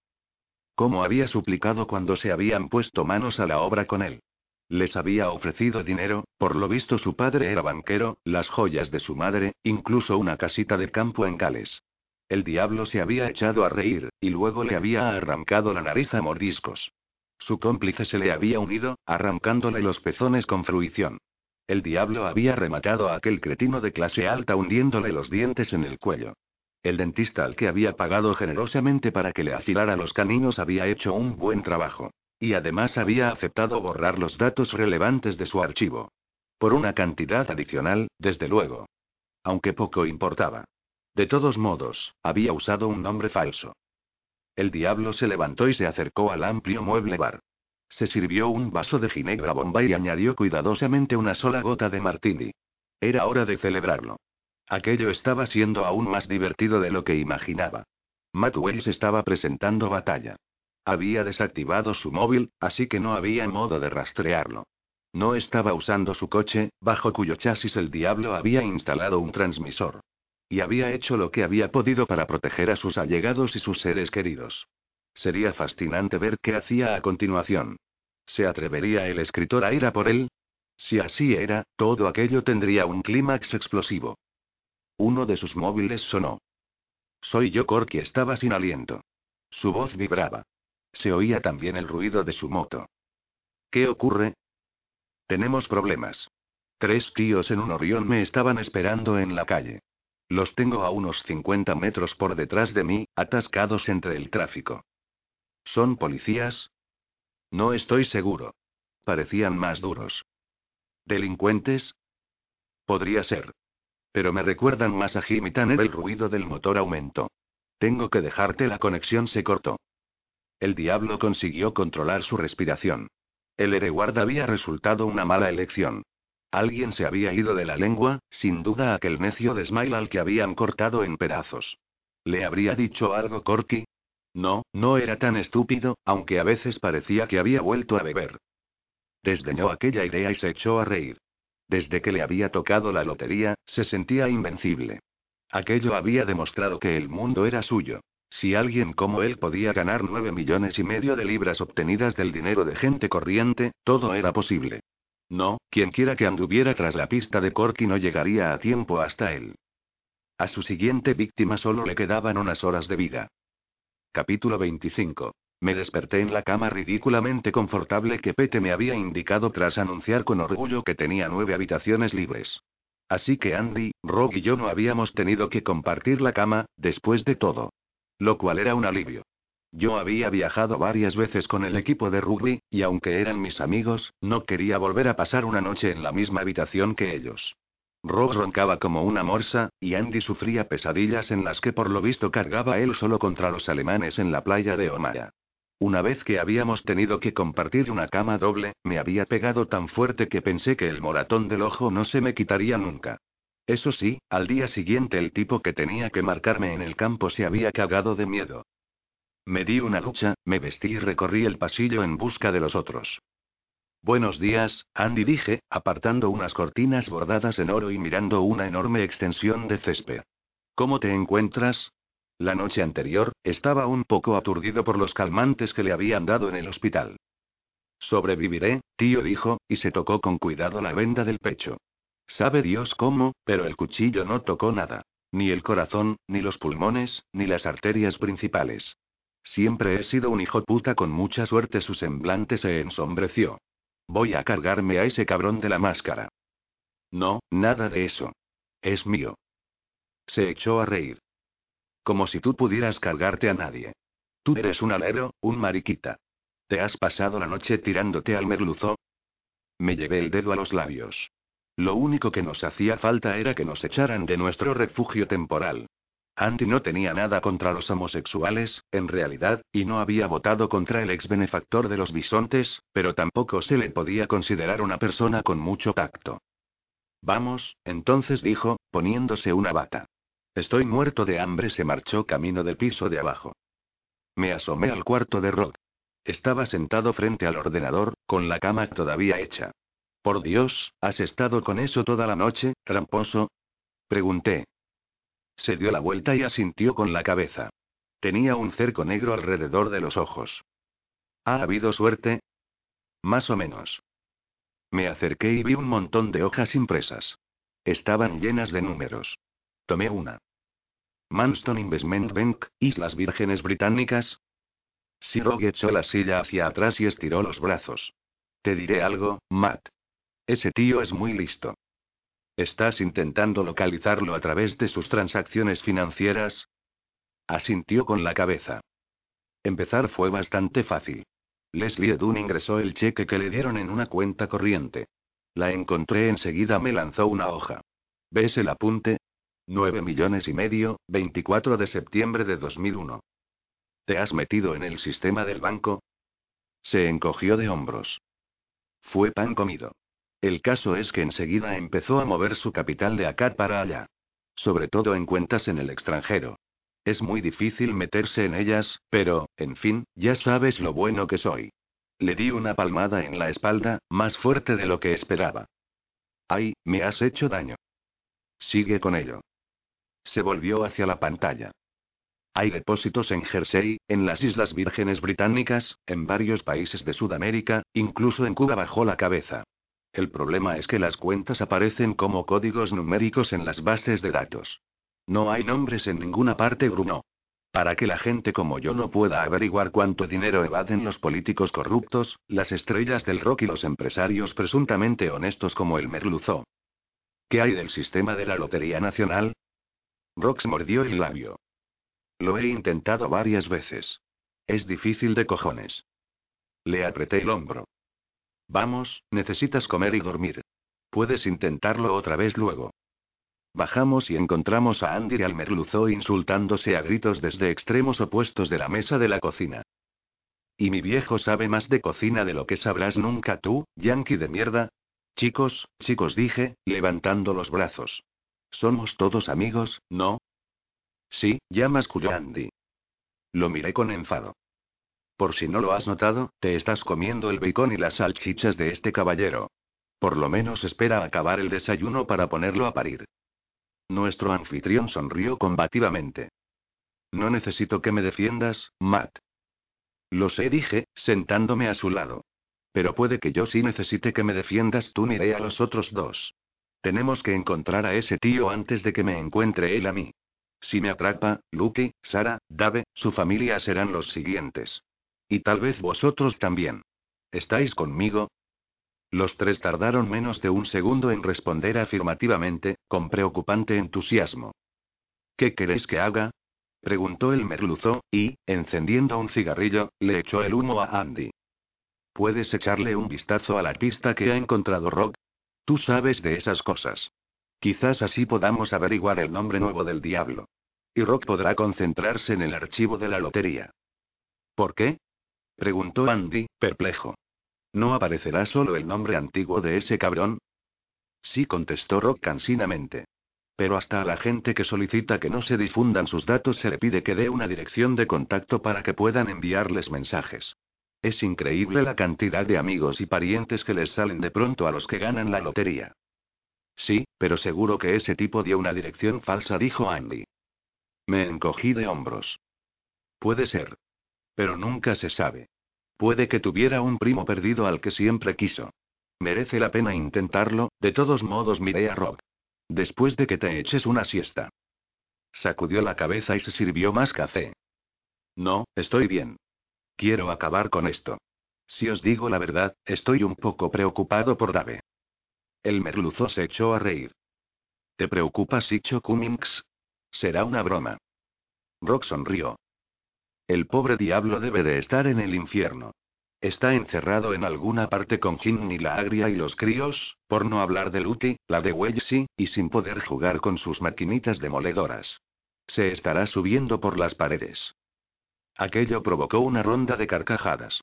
Speaker 1: ¿Cómo había suplicado cuando se habían puesto manos a la obra con él? Les había ofrecido dinero, por lo visto su padre era banquero, las joyas de su madre, incluso una casita de campo en Gales. El diablo se había echado a reír, y luego le había arrancado la nariz a mordiscos. Su cómplice se le había unido, arrancándole los pezones con fruición. El diablo había rematado a aquel cretino de clase alta hundiéndole los dientes en el cuello. El dentista al que había pagado generosamente para que le afilara los caninos había hecho un buen trabajo. Y además había aceptado borrar los datos relevantes de su archivo. Por una cantidad adicional, desde luego. Aunque poco importaba. De todos modos, había usado un nombre falso. El diablo se levantó y se acercó al amplio mueble bar. Se sirvió un vaso de ginebra bomba y añadió cuidadosamente una sola gota de martini. Era hora de celebrarlo. Aquello estaba siendo aún más divertido de lo que imaginaba. Matt Wells estaba presentando batalla. Había desactivado su móvil, así que no había modo de rastrearlo. No estaba usando su coche, bajo cuyo chasis el diablo había instalado un transmisor. Y había hecho lo que había podido para proteger a sus allegados y sus seres queridos. Sería fascinante ver qué hacía a continuación. ¿Se atrevería el escritor a ir a por él? Si así era, todo aquello tendría un clímax explosivo. Uno de sus móviles sonó. Soy yo, Corky estaba sin aliento. Su voz vibraba. Se oía también el ruido de su moto. ¿Qué ocurre? Tenemos problemas. Tres tíos en un orión me estaban esperando en la calle. Los tengo a unos 50 metros por detrás de mí, atascados entre el tráfico. ¿Son policías? No estoy seguro. Parecían más duros. ¿Delincuentes? Podría ser. Pero me recuerdan más a Jimmy Tanner. El ruido del motor aumentó. Tengo que dejarte, la conexión se cortó. El diablo consiguió controlar su respiración. El Ereward había resultado una mala elección. Alguien se había ido de la lengua, sin duda aquel necio de Smile al que habían cortado en pedazos. ¿Le habría dicho algo Corky? No, no era tan estúpido, aunque a veces parecía que había vuelto a beber. Desdeñó aquella idea y se echó a reír. Desde que le había tocado la lotería, se sentía invencible. Aquello había demostrado que el mundo era suyo. Si alguien como él podía ganar nueve millones y medio de libras obtenidas del dinero de gente corriente, todo era posible. No, quienquiera que anduviera tras la pista de Corky no llegaría a tiempo hasta él. A su siguiente víctima solo le quedaban unas horas de vida. Capítulo 25. Me desperté en la cama ridículamente confortable que Pete me había indicado tras anunciar con orgullo que tenía nueve habitaciones libres. Así que Andy, Rob y yo no habíamos tenido que compartir la cama, después de todo. Lo cual era un alivio. Yo había viajado varias veces con el equipo de rugby, y aunque eran mis amigos, no quería volver a pasar una noche en la misma habitación que ellos. Rob roncaba como una morsa, y Andy sufría pesadillas en las que por lo visto cargaba él solo contra los alemanes en la playa de Omaha. Una vez que habíamos tenido que compartir una cama doble, me había pegado tan fuerte que pensé que el moratón del ojo no se me quitaría nunca. Eso sí, al día siguiente el tipo que tenía que marcarme en el campo se había cagado de miedo. Me di una ducha, me vestí y recorrí el pasillo en busca de los otros. Buenos días, Andy dije, apartando unas cortinas bordadas en oro y mirando una enorme extensión de césped. ¿Cómo te encuentras? La noche anterior, estaba un poco aturdido por los calmantes que le habían dado en el hospital. Sobreviviré, tío dijo, y se tocó con cuidado la venda del pecho. Sabe Dios cómo, pero el cuchillo no tocó nada. Ni el corazón, ni los pulmones, ni las arterias principales. Siempre he sido un hijo puta con mucha suerte. Su semblante se ensombreció. Voy a cargarme a ese cabrón de la máscara. No, nada de eso. Es mío. Se echó a reír. Como si tú pudieras cargarte a nadie. Tú eres un alero, un mariquita. ¿Te has pasado la noche tirándote al merluzo? Me llevé el dedo a los labios. Lo único que nos hacía falta era que nos echaran de nuestro refugio temporal. Andy no tenía nada contra los homosexuales, en realidad, y no había votado contra el ex benefactor de los bisontes, pero tampoco se le podía considerar una persona con mucho tacto. Vamos, entonces dijo, poniéndose una bata. Estoy muerto de hambre. Se marchó camino del piso de abajo. Me asomé al cuarto de Rod. Estaba sentado frente al ordenador, con la cama todavía hecha. Por Dios, ¿has estado con eso toda la noche, tramposo? Pregunté. Se dio la vuelta y asintió con la cabeza. Tenía un cerco negro alrededor de los ojos. ¿Ha habido suerte? Más o menos. Me acerqué y vi un montón de hojas impresas. Estaban llenas de números. Tomé una. Manston Investment Bank, Islas Vírgenes Británicas. Sirog echó la silla hacia atrás y estiró los brazos. Te diré algo, Matt. Ese tío es muy listo. ¿Estás intentando localizarlo a través de sus transacciones financieras? Asintió con la cabeza. Empezar fue bastante fácil. Leslie Dunn ingresó el cheque que le dieron en una cuenta corriente. La encontré enseguida, me lanzó una hoja. ¿Ves el apunte? 9 millones y medio, 24 de septiembre de 2001. ¿Te has metido en el sistema del banco? Se encogió de hombros. Fue pan comido. El caso es que enseguida empezó a mover su capital de acá para allá. Sobre todo en cuentas en el extranjero. Es muy difícil meterse en ellas, pero, en fin, ya sabes lo bueno que soy. Le di una palmada en la espalda, más fuerte de lo que esperaba. Ay, me has hecho daño. Sigue con ello. Se volvió hacia la pantalla. Hay depósitos en Jersey, en las Islas Vírgenes Británicas, en varios países de Sudamérica, incluso en Cuba bajó la cabeza. El problema es que las cuentas aparecen como códigos numéricos en las bases de datos. No hay nombres en ninguna parte, Bruno. Para que la gente como yo no pueda averiguar cuánto dinero evaden los políticos corruptos, las estrellas del rock y los empresarios presuntamente honestos como el merluzo. ¿Qué hay del sistema de la Lotería Nacional? Rox mordió el labio. Lo he intentado varias veces. Es difícil de cojones. Le apreté el hombro. Vamos, necesitas comer y dormir. Puedes intentarlo otra vez luego. Bajamos y encontramos a Andy y al merluzo insultándose a gritos desde extremos opuestos de la mesa de la cocina. Y mi viejo sabe más de cocina de lo que sabrás nunca tú, yankee de mierda. Chicos, chicos dije, levantando los brazos. Somos todos amigos, ¿no? Sí, ya masculló Andy. Lo miré con enfado. Por si no lo has notado, te estás comiendo el bacon y las salchichas de este caballero. Por lo menos espera acabar el desayuno para ponerlo a parir. Nuestro anfitrión sonrió combativamente. No necesito que me defiendas, Matt. Lo sé, dije, sentándome a su lado. Pero puede que yo sí necesite que me defiendas tú, miré a los otros dos. Tenemos que encontrar a ese tío antes de que me encuentre él a mí. Si me atrapa, Lucky, Sara, Dave, su familia serán los siguientes. Y tal vez vosotros también. ¿Estáis conmigo? Los tres tardaron menos de un segundo en responder afirmativamente, con preocupante entusiasmo. ¿Qué queréis que haga? preguntó el merluzo, y, encendiendo un cigarrillo, le echó el humo a Andy. ¿Puedes echarle un vistazo a la pista que ha encontrado Rock? Tú sabes de esas cosas. Quizás así podamos averiguar el nombre nuevo del diablo. Y Rock podrá concentrarse en el archivo de la lotería. ¿Por qué? Preguntó Andy, perplejo. ¿No aparecerá solo el nombre antiguo de ese cabrón? Sí, contestó Rock cansinamente. Pero hasta a la gente que solicita que no se difundan sus datos se le pide que dé una dirección de contacto para que puedan enviarles mensajes. Es increíble la cantidad de amigos y parientes que les salen de pronto a los que ganan la lotería. Sí, pero seguro que ese tipo dio una dirección falsa, dijo Andy. Me encogí de hombros. Puede ser. Pero nunca se sabe. Puede que tuviera un primo perdido al que siempre quiso. Merece la pena intentarlo, de todos modos miré a Rob. Después de que te eches una siesta. Sacudió la cabeza y se sirvió más café. No, estoy bien. Quiero acabar con esto. Si os digo la verdad, estoy un poco preocupado por Dave. El merluzo se echó a reír. ¿Te preocupas, Sicho Cummings? Será una broma. Rock sonrió. El pobre diablo debe de estar en el infierno. Está encerrado en alguna parte con Jin y la agria y los críos, por no hablar de Lucky, la de Wellesley, y sin poder jugar con sus maquinitas demoledoras. Se estará subiendo por las paredes. Aquello provocó una ronda de carcajadas.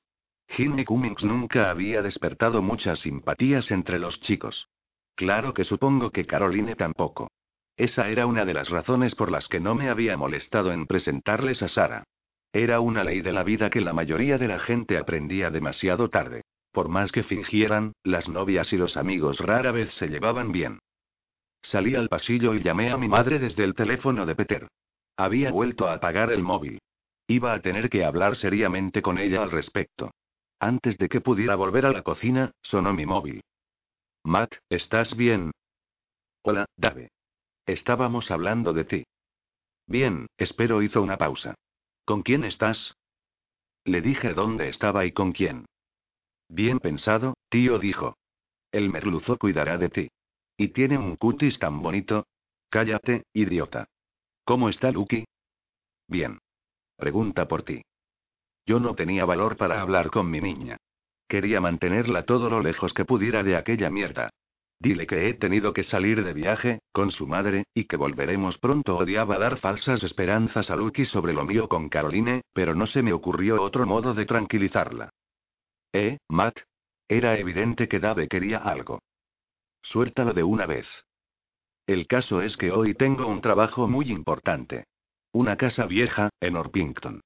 Speaker 1: Jin y Cummings nunca había despertado muchas simpatías entre los chicos. Claro que supongo que Caroline tampoco. Esa era una de las razones por las que no me había molestado en presentarles a Sara. Era una ley de la vida que la mayoría de la gente aprendía demasiado tarde. Por más que fingieran, las novias y los amigos rara vez se llevaban bien. Salí al pasillo y llamé a mi madre desde el teléfono de Peter. Había vuelto a apagar el móvil. Iba a tener que hablar seriamente con ella al respecto. Antes de que pudiera volver a la cocina, sonó mi móvil. Matt, ¿estás bien? Hola, Dave. Estábamos hablando de ti. Bien, espero hizo una pausa. ¿Con quién estás? Le dije dónde estaba y con quién. Bien pensado, tío dijo. El merluzo cuidará de ti. Y tiene un cutis tan bonito. Cállate, idiota. ¿Cómo está Lucky? Bien. Pregunta por ti. Yo no tenía valor para hablar con mi niña. Quería mantenerla todo lo lejos que pudiera de aquella mierda. Dile que he tenido que salir de viaje, con su madre, y que volveremos pronto. Odiaba dar falsas esperanzas a Lucky sobre lo mío con Caroline, pero no se me ocurrió otro modo de tranquilizarla. ¿Eh, Matt? Era evidente que Dave quería algo. Suéltalo de una vez. El caso es que hoy tengo un trabajo muy importante. Una casa vieja, en Orpington.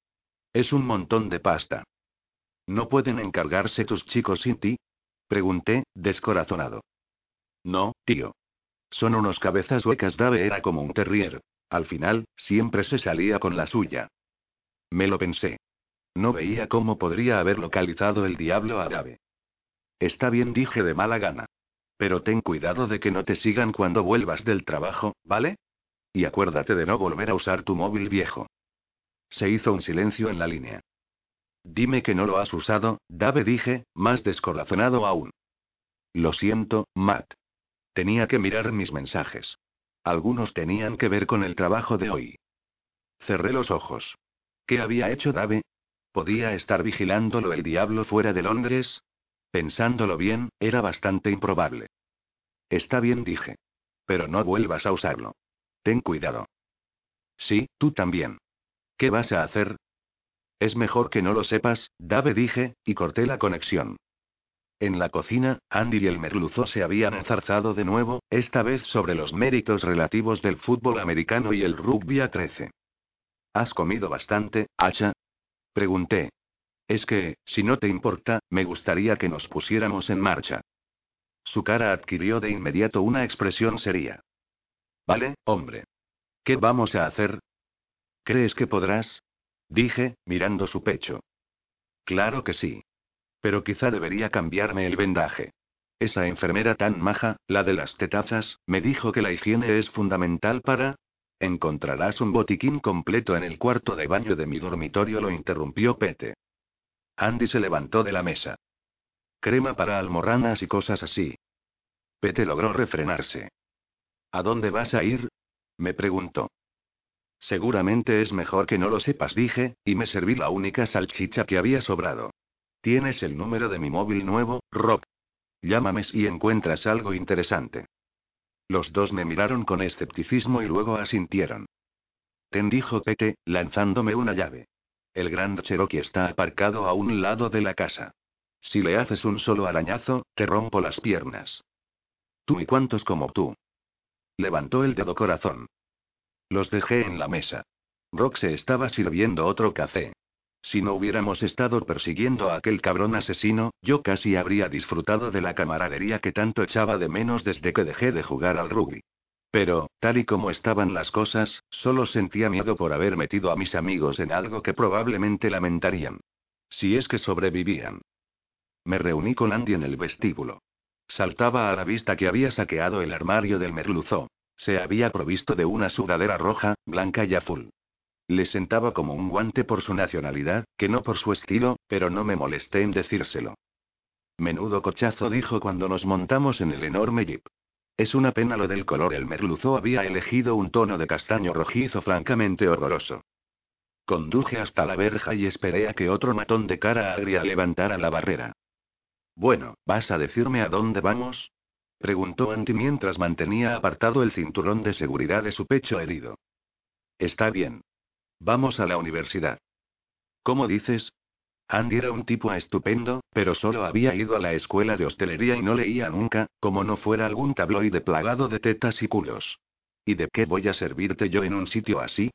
Speaker 1: Es un montón de pasta. ¿No pueden encargarse tus chicos sin ti? Pregunté, descorazonado. No, tío. Son unos cabezas huecas. Dave era como un terrier. Al final, siempre se salía con la suya. Me lo pensé. No veía cómo podría haber localizado el diablo a Dave. Está bien, dije de mala gana. Pero ten cuidado de que no te sigan cuando vuelvas del trabajo, ¿vale? Y acuérdate de no volver a usar tu móvil viejo. Se hizo un silencio en la línea. Dime que no lo has usado, Dave dije, más descorazonado aún. Lo siento, Matt. Tenía que mirar mis mensajes. Algunos tenían que ver con el trabajo de hoy. Cerré los ojos. ¿Qué había hecho Dave? ¿Podía estar vigilándolo el diablo fuera de Londres? Pensándolo bien, era bastante improbable. Está bien, dije. Pero no vuelvas a usarlo. Ten cuidado. Sí, tú también. ¿Qué vas a hacer? Es mejor que no lo sepas, Dave dije, y corté la conexión. En la cocina, Andy y el merluzo se habían enzarzado de nuevo, esta vez sobre los méritos relativos del fútbol americano y el rugby a 13. ¿Has comido bastante, Hacha? Pregunté. Es que, si no te importa, me gustaría que nos pusiéramos en marcha. Su cara adquirió de inmediato una expresión seria. Vale, hombre. ¿Qué vamos a hacer? ¿Crees que podrás? Dije, mirando su pecho. Claro que sí. Pero quizá debería cambiarme el vendaje. Esa enfermera tan maja, la de las tetazas, me dijo que la higiene es fundamental para... Encontrarás un botiquín completo en el cuarto de baño de mi dormitorio, lo interrumpió Pete. Andy se levantó de la mesa. Crema para almorranas y cosas así. Pete logró refrenarse. ¿A dónde vas a ir? me preguntó. Seguramente es mejor que no lo sepas, dije, y me serví la única salchicha que había sobrado. Tienes el número de mi móvil nuevo, Rob. Llámame si encuentras algo interesante. Los dos me miraron con escepticismo y luego asintieron. Ten dijo Pete, lanzándome una llave. El Grand Cherokee está aparcado a un lado de la casa. Si le haces un solo arañazo, te rompo las piernas. Tú y cuantos como tú. Levantó el dedo corazón. Los dejé en la mesa. Rock se estaba sirviendo otro café. Si no hubiéramos estado persiguiendo a aquel cabrón asesino, yo casi habría disfrutado de la camaradería que tanto echaba de menos desde que dejé de jugar al rugby. Pero, tal y como estaban las cosas, solo sentía miedo por haber metido a mis amigos en algo que probablemente lamentarían. Si es que sobrevivían. Me reuní con Andy en el vestíbulo. Saltaba a la vista que había saqueado el armario del merluzo. Se había provisto de una sudadera roja, blanca y azul. Le sentaba como un guante por su nacionalidad, que no por su estilo, pero no me molesté en decírselo. Menudo cochazo dijo cuando nos montamos en el enorme jeep. Es una pena lo del color. El merluzo había elegido un tono de castaño rojizo francamente horroroso. Conduje hasta la verja y esperé a que otro matón de cara agria levantara la barrera. Bueno, ¿vas a decirme a dónde vamos? preguntó Andy mientras mantenía apartado el cinturón de seguridad de su pecho herido. Está bien. Vamos a la universidad. ¿Cómo dices? Andy era un tipo estupendo, pero solo había ido a la escuela de hostelería y no leía nunca, como no fuera algún tabloide plagado de tetas y culos. ¿Y de qué voy a servirte yo en un sitio así?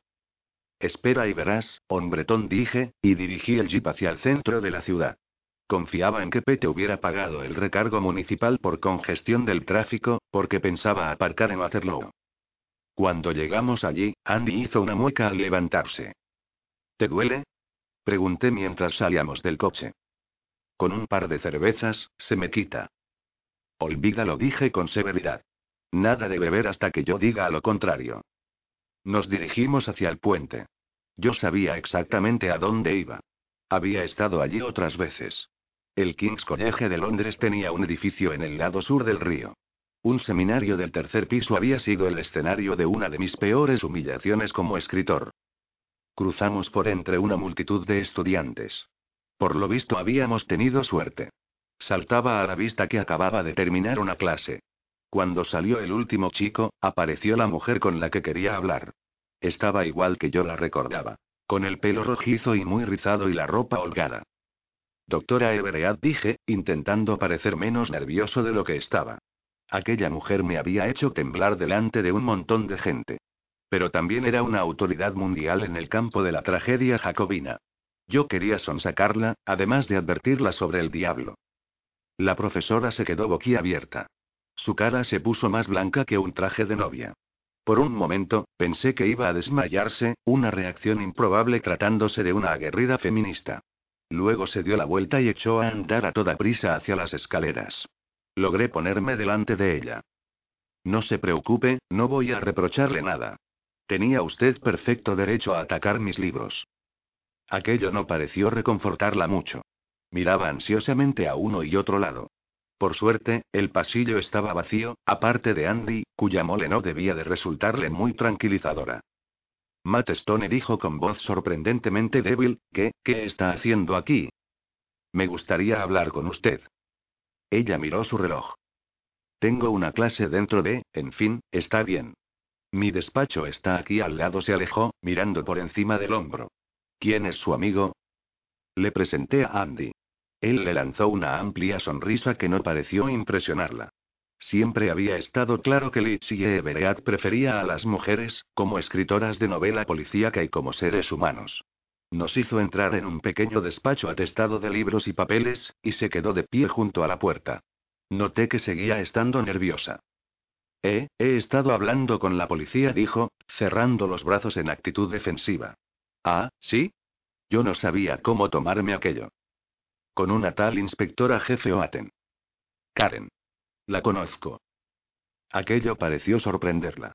Speaker 1: Espera y verás, hombretón dije, y dirigí el jeep hacia el centro de la ciudad. Confiaba en que Pete hubiera pagado el recargo municipal por congestión del tráfico, porque pensaba aparcar en Waterloo. Cuando llegamos allí, Andy hizo una mueca al levantarse. ¿Te duele? Pregunté mientras salíamos del coche. Con un par de cervezas, se me quita. Olvídalo, dije con severidad. Nada de beber hasta que yo diga lo contrario. Nos dirigimos hacia el puente. Yo sabía exactamente a dónde iba. Había estado allí otras veces. El King's College de Londres tenía un edificio en el lado sur del río. Un seminario del tercer piso había sido el escenario de una de mis peores humillaciones como escritor. Cruzamos por entre una multitud de estudiantes. Por lo visto habíamos tenido suerte. Saltaba a la vista que acababa de terminar una clase. Cuando salió el último chico, apareció la mujer con la que quería hablar. Estaba igual que yo la recordaba. Con el pelo rojizo y muy rizado y la ropa holgada. Doctora Everett dije, intentando parecer menos nervioso de lo que estaba. Aquella mujer me había hecho temblar delante de un montón de gente. Pero también era una autoridad mundial en el campo de la tragedia jacobina. Yo quería sonsacarla, además de advertirla sobre el diablo. La profesora se quedó boquiabierta. Su cara se puso más blanca que un traje de novia. Por un momento, pensé que iba a desmayarse, una reacción improbable tratándose de una aguerrida feminista. Luego se dio la vuelta y echó a andar a toda prisa hacia las escaleras. Logré ponerme delante de ella. No se preocupe, no voy a reprocharle nada. Tenía usted perfecto derecho a atacar mis libros. Aquello no pareció reconfortarla mucho. Miraba ansiosamente a uno y otro lado. Por suerte, el pasillo estaba vacío, aparte de Andy, cuya mole no debía de resultarle muy tranquilizadora. Matt Stone dijo con voz sorprendentemente débil, ¿qué, qué está haciendo aquí? Me gustaría hablar con usted. Ella miró su reloj. Tengo una clase dentro de, en fin, está bien. Mi despacho está aquí al lado, se alejó, mirando por encima del hombro. ¿Quién es su amigo? Le presenté a Andy. Él le lanzó una amplia sonrisa que no pareció impresionarla. Siempre había estado claro que Litzie Everett prefería a las mujeres, como escritoras de novela policíaca y como seres humanos. Nos hizo entrar en un pequeño despacho atestado de libros y papeles, y se quedó de pie junto a la puerta. Noté que seguía estando nerviosa. Eh, he estado hablando con la policía, dijo, cerrando los brazos en actitud defensiva. Ah, ¿sí? Yo no sabía cómo tomarme aquello. Con una tal inspectora jefe Oaten. Karen. La conozco. Aquello pareció sorprenderla.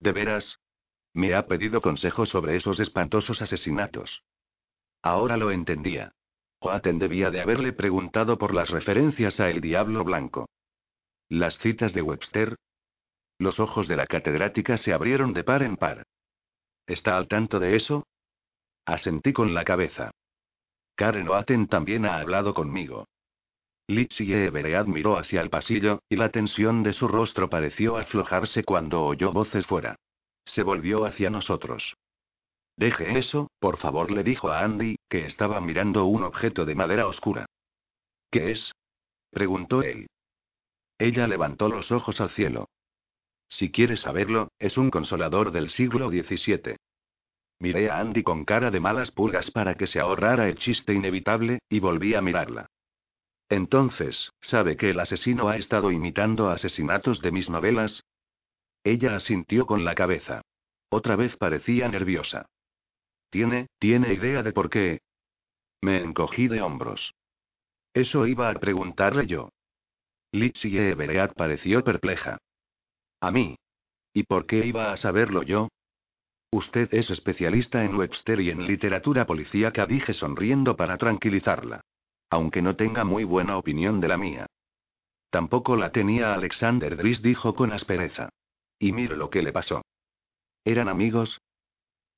Speaker 1: ¿De veras? Me ha pedido consejo sobre esos espantosos asesinatos. Ahora lo entendía. Oaten debía de haberle preguntado por las referencias a El Diablo Blanco. Las citas de Webster. Los ojos de la catedrática se abrieron de par en par. ¿Está al tanto de eso? Asentí con la cabeza. Karen Oaten también ha hablado conmigo. Lizzie Everett miró hacia el pasillo, y la tensión de su rostro pareció aflojarse cuando oyó voces fuera. Se volvió hacia nosotros. Deje eso, por favor, le dijo a Andy, que estaba mirando un objeto de madera oscura. ¿Qué es? preguntó él. Ella levantó los ojos al cielo. Si quieres saberlo, es un consolador del siglo XVII. Miré a Andy con cara de malas pulgas para que se ahorrara el chiste inevitable, y volví a mirarla. Entonces, ¿sabe que el asesino ha estado imitando asesinatos de mis novelas? Ella asintió con la cabeza. Otra vez parecía nerviosa. ¿Tiene, tiene idea de por qué? Me encogí de hombros. Eso iba a preguntarle yo. Lizzie Everett pareció perpleja. A mí. ¿Y por qué iba a saberlo yo? Usted es especialista en Webster y en literatura policíaca, dije sonriendo para tranquilizarla aunque no tenga muy buena opinión de la mía. Tampoco la tenía Alexander Dries, dijo con aspereza. Y mire lo que le pasó. ¿Eran amigos?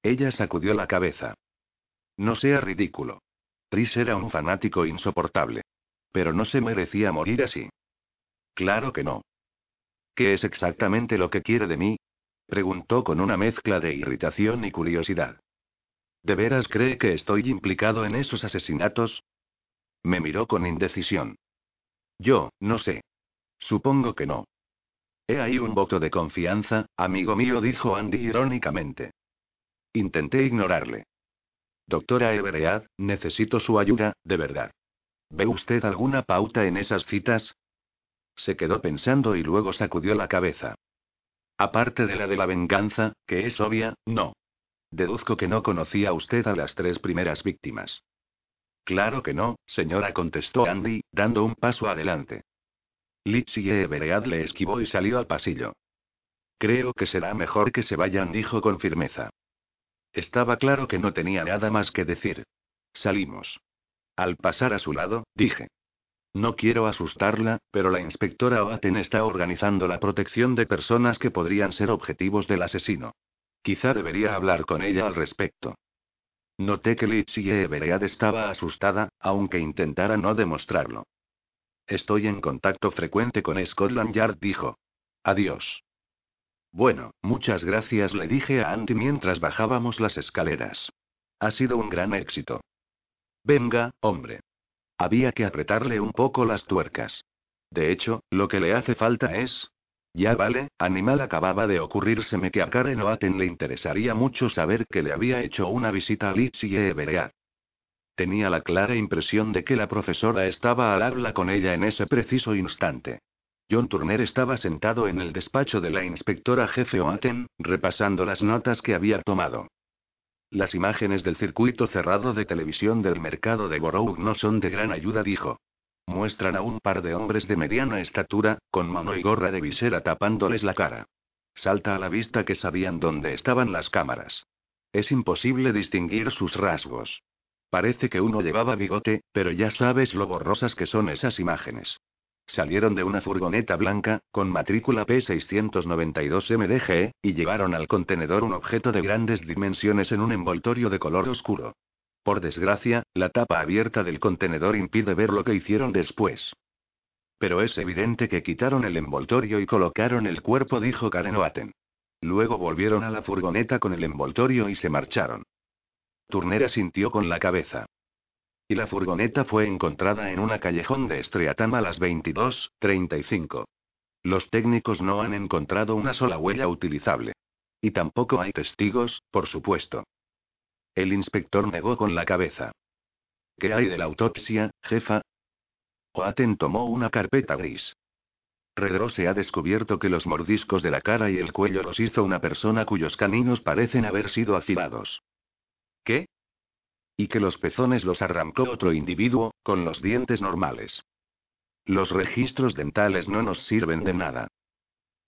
Speaker 1: Ella sacudió la cabeza. No sea ridículo. Dries era un fanático insoportable. Pero no se merecía morir así. Claro que no. ¿Qué es exactamente lo que quiere de mí? Preguntó con una mezcla de irritación y curiosidad. ¿De veras cree que estoy implicado en esos asesinatos? Me miró con indecisión. Yo, no sé. Supongo que no. He ahí un voto de confianza, amigo mío, dijo Andy irónicamente. Intenté ignorarle. Doctora Everett, necesito su ayuda, de verdad. ¿Ve usted alguna pauta en esas citas? Se quedó pensando y luego sacudió la cabeza. Aparte de la de la venganza, que es obvia, no. Deduzco que no conocía usted a las tres primeras víctimas. Claro que no, señora, contestó Andy, dando un paso adelante. Lizzie le esquivó y salió al pasillo. Creo que será mejor que se vayan, dijo con firmeza. Estaba claro que no tenía nada más que decir. Salimos. Al pasar a su lado, dije. No quiero asustarla, pero la inspectora Oaten está organizando la protección de personas que podrían ser objetivos del asesino. Quizá debería hablar con ella al respecto. Noté que Lizzie Everett estaba asustada, aunque intentara no demostrarlo. Estoy en contacto frecuente con Scotland Yard, dijo. Adiós. Bueno, muchas gracias, le dije a Andy mientras bajábamos las escaleras. Ha sido un gran éxito. Venga, hombre. Había que apretarle un poco las tuercas. De hecho, lo que le hace falta es, ya vale, animal acababa de ocurrírseme que a Karen Oaten le interesaría mucho saber que le había hecho una visita a Lizzie Everett. Tenía la clara impresión de que la profesora estaba al habla con ella en ese preciso instante. John Turner estaba sentado en el despacho de la inspectora jefe Oaten, repasando las notas que había tomado. Las imágenes del circuito cerrado de televisión del mercado de Borough no son de gran ayuda, dijo. Muestran a un par de hombres de mediana estatura, con mano y gorra de visera tapándoles la cara. Salta a la vista que sabían dónde estaban las cámaras. Es imposible distinguir sus rasgos. Parece que uno llevaba bigote, pero ya sabes lo borrosas que son esas imágenes. Salieron de una furgoneta blanca, con matrícula P692MDG, y llevaron al contenedor un objeto de grandes dimensiones en un envoltorio de color oscuro. Por desgracia, la tapa abierta del contenedor impide ver lo que hicieron después. Pero es evidente que quitaron el envoltorio y colocaron el cuerpo, dijo Karen Oaten. Luego volvieron a la furgoneta con el envoltorio y se marcharon. Turnera sintió con la cabeza. Y la furgoneta fue encontrada en una callejón de Streatham a las 22:35. Los técnicos no han encontrado una sola huella utilizable. Y tampoco hay testigos, por supuesto. El inspector negó con la cabeza. ¿Qué hay de la autopsia, jefa? Oaten tomó una carpeta gris. se ha descubierto que los mordiscos de la cara y el cuello los hizo una persona cuyos caninos parecen haber sido afilados. ¿Qué? Y que los pezones los arrancó otro individuo, con los dientes normales. Los registros dentales no nos sirven de nada.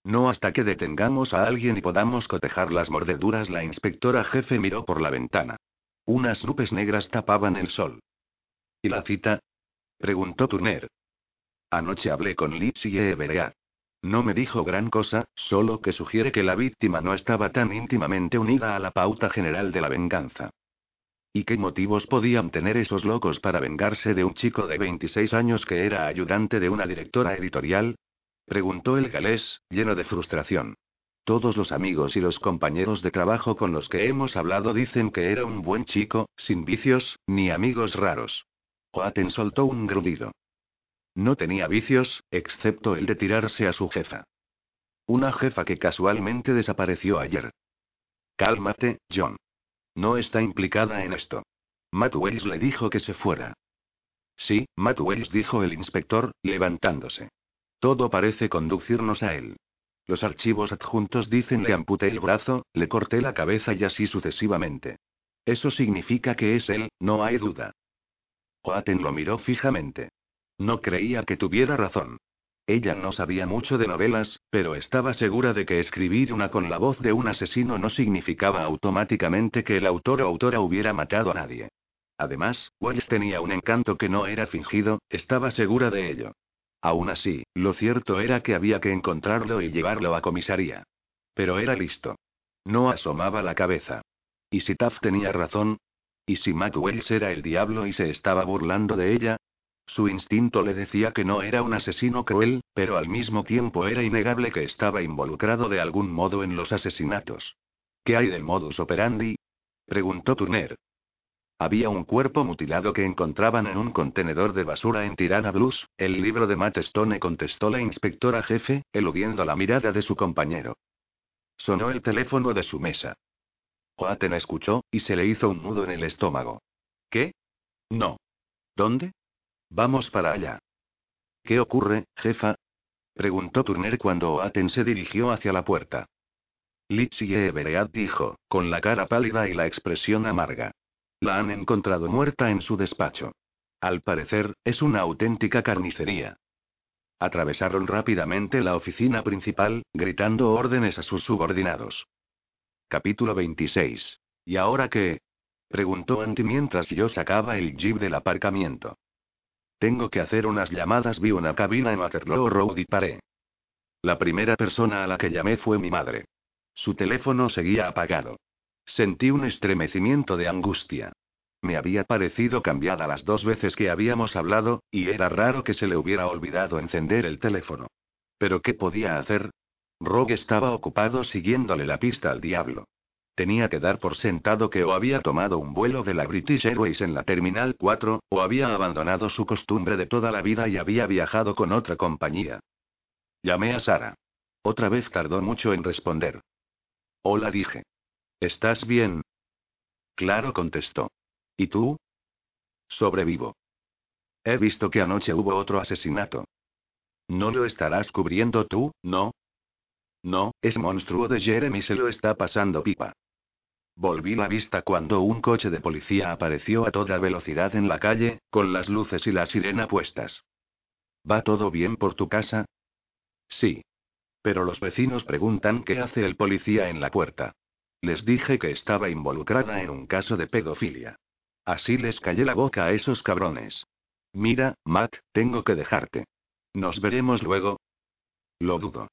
Speaker 1: No hasta que detengamos a alguien y podamos cotejar las mordeduras, la inspectora jefe miró por la ventana. Unas nubes negras tapaban el sol. ¿Y la cita? preguntó Turner. Anoche hablé con Lizzie Everett. No me dijo gran cosa, solo que sugiere que la víctima no estaba tan íntimamente unida a la pauta general de la venganza. ¿Y qué motivos podían tener esos locos para vengarse de un chico de 26 años que era ayudante de una directora editorial? Preguntó el galés, lleno de frustración. Todos los amigos y los compañeros de trabajo con los que hemos hablado dicen que era un buen chico, sin vicios, ni amigos raros. Oaten soltó un grudido. No tenía vicios, excepto el de tirarse a su jefa. Una jefa que casualmente desapareció ayer. Cálmate, John. No está implicada en esto. Matt Wells le dijo que se fuera. Sí, Matt Wells dijo el inspector, levantándose. Todo parece conducirnos a él. Los archivos adjuntos dicen le amputé el brazo, le corté la cabeza y así sucesivamente. Eso significa que es él, no hay duda. Oaten lo miró fijamente. No creía que tuviera razón. Ella no sabía mucho de novelas, pero estaba segura de que escribir una con la voz de un asesino no significaba automáticamente que el autor o autora hubiera matado a nadie. Además, Wells tenía un encanto que no era fingido, estaba segura de ello. Aún así, lo cierto era que había que encontrarlo y llevarlo a comisaría. Pero era listo. No asomaba la cabeza. ¿Y si Taft tenía razón? ¿Y si Matt Wells era el diablo y se estaba burlando de ella? Su instinto le decía que no era un asesino cruel, pero al mismo tiempo era innegable que estaba involucrado de algún modo en los asesinatos. ¿Qué hay del modus operandi? preguntó Turner. Había un cuerpo mutilado que encontraban en un contenedor de basura en Tirana Blues, el libro de Matt Stone contestó la inspectora jefe, eludiendo la mirada de su compañero. Sonó el teléfono de su mesa. Oaten escuchó, y se le hizo un nudo en el estómago. ¿Qué? No. ¿Dónde? Vamos para allá. ¿Qué ocurre, jefa? preguntó Turner cuando Oaten se dirigió hacia la puerta. Litsie Everett dijo, con la cara pálida y la expresión amarga. La han encontrado muerta en su despacho. Al parecer, es una auténtica carnicería. Atravesaron rápidamente la oficina principal, gritando órdenes a sus subordinados. Capítulo 26. ¿Y ahora qué? preguntó Andy mientras yo sacaba el jeep del aparcamiento. Tengo que hacer unas llamadas. Vi una cabina en Waterloo Road y paré. La primera persona a la que llamé fue mi madre. Su teléfono seguía apagado. Sentí un estremecimiento de angustia. Me había parecido cambiada las dos veces que habíamos hablado, y era raro que se le hubiera olvidado encender el teléfono. Pero ¿qué podía hacer? Rogue estaba ocupado siguiéndole la pista al diablo. Tenía que dar por sentado que o había tomado un vuelo de la British Airways en la Terminal 4, o había abandonado su costumbre de toda la vida y había viajado con otra compañía. Llamé a Sara. Otra vez tardó mucho en responder. Hola dije. ¿Estás bien? Claro contestó. ¿Y tú? Sobrevivo. He visto que anoche hubo otro asesinato. ¿No lo estarás cubriendo tú, no? No, es monstruo de Jeremy se lo está pasando pipa. Volví la vista cuando un coche de policía apareció a toda velocidad en la calle, con las luces y la sirena puestas. ¿Va todo bien por tu casa? Sí. Pero los vecinos preguntan qué hace el policía en la puerta. Les dije que estaba involucrada en un caso de pedofilia. Así les callé la boca a esos cabrones. Mira, Matt, tengo que dejarte. ¿Nos veremos luego? Lo dudo.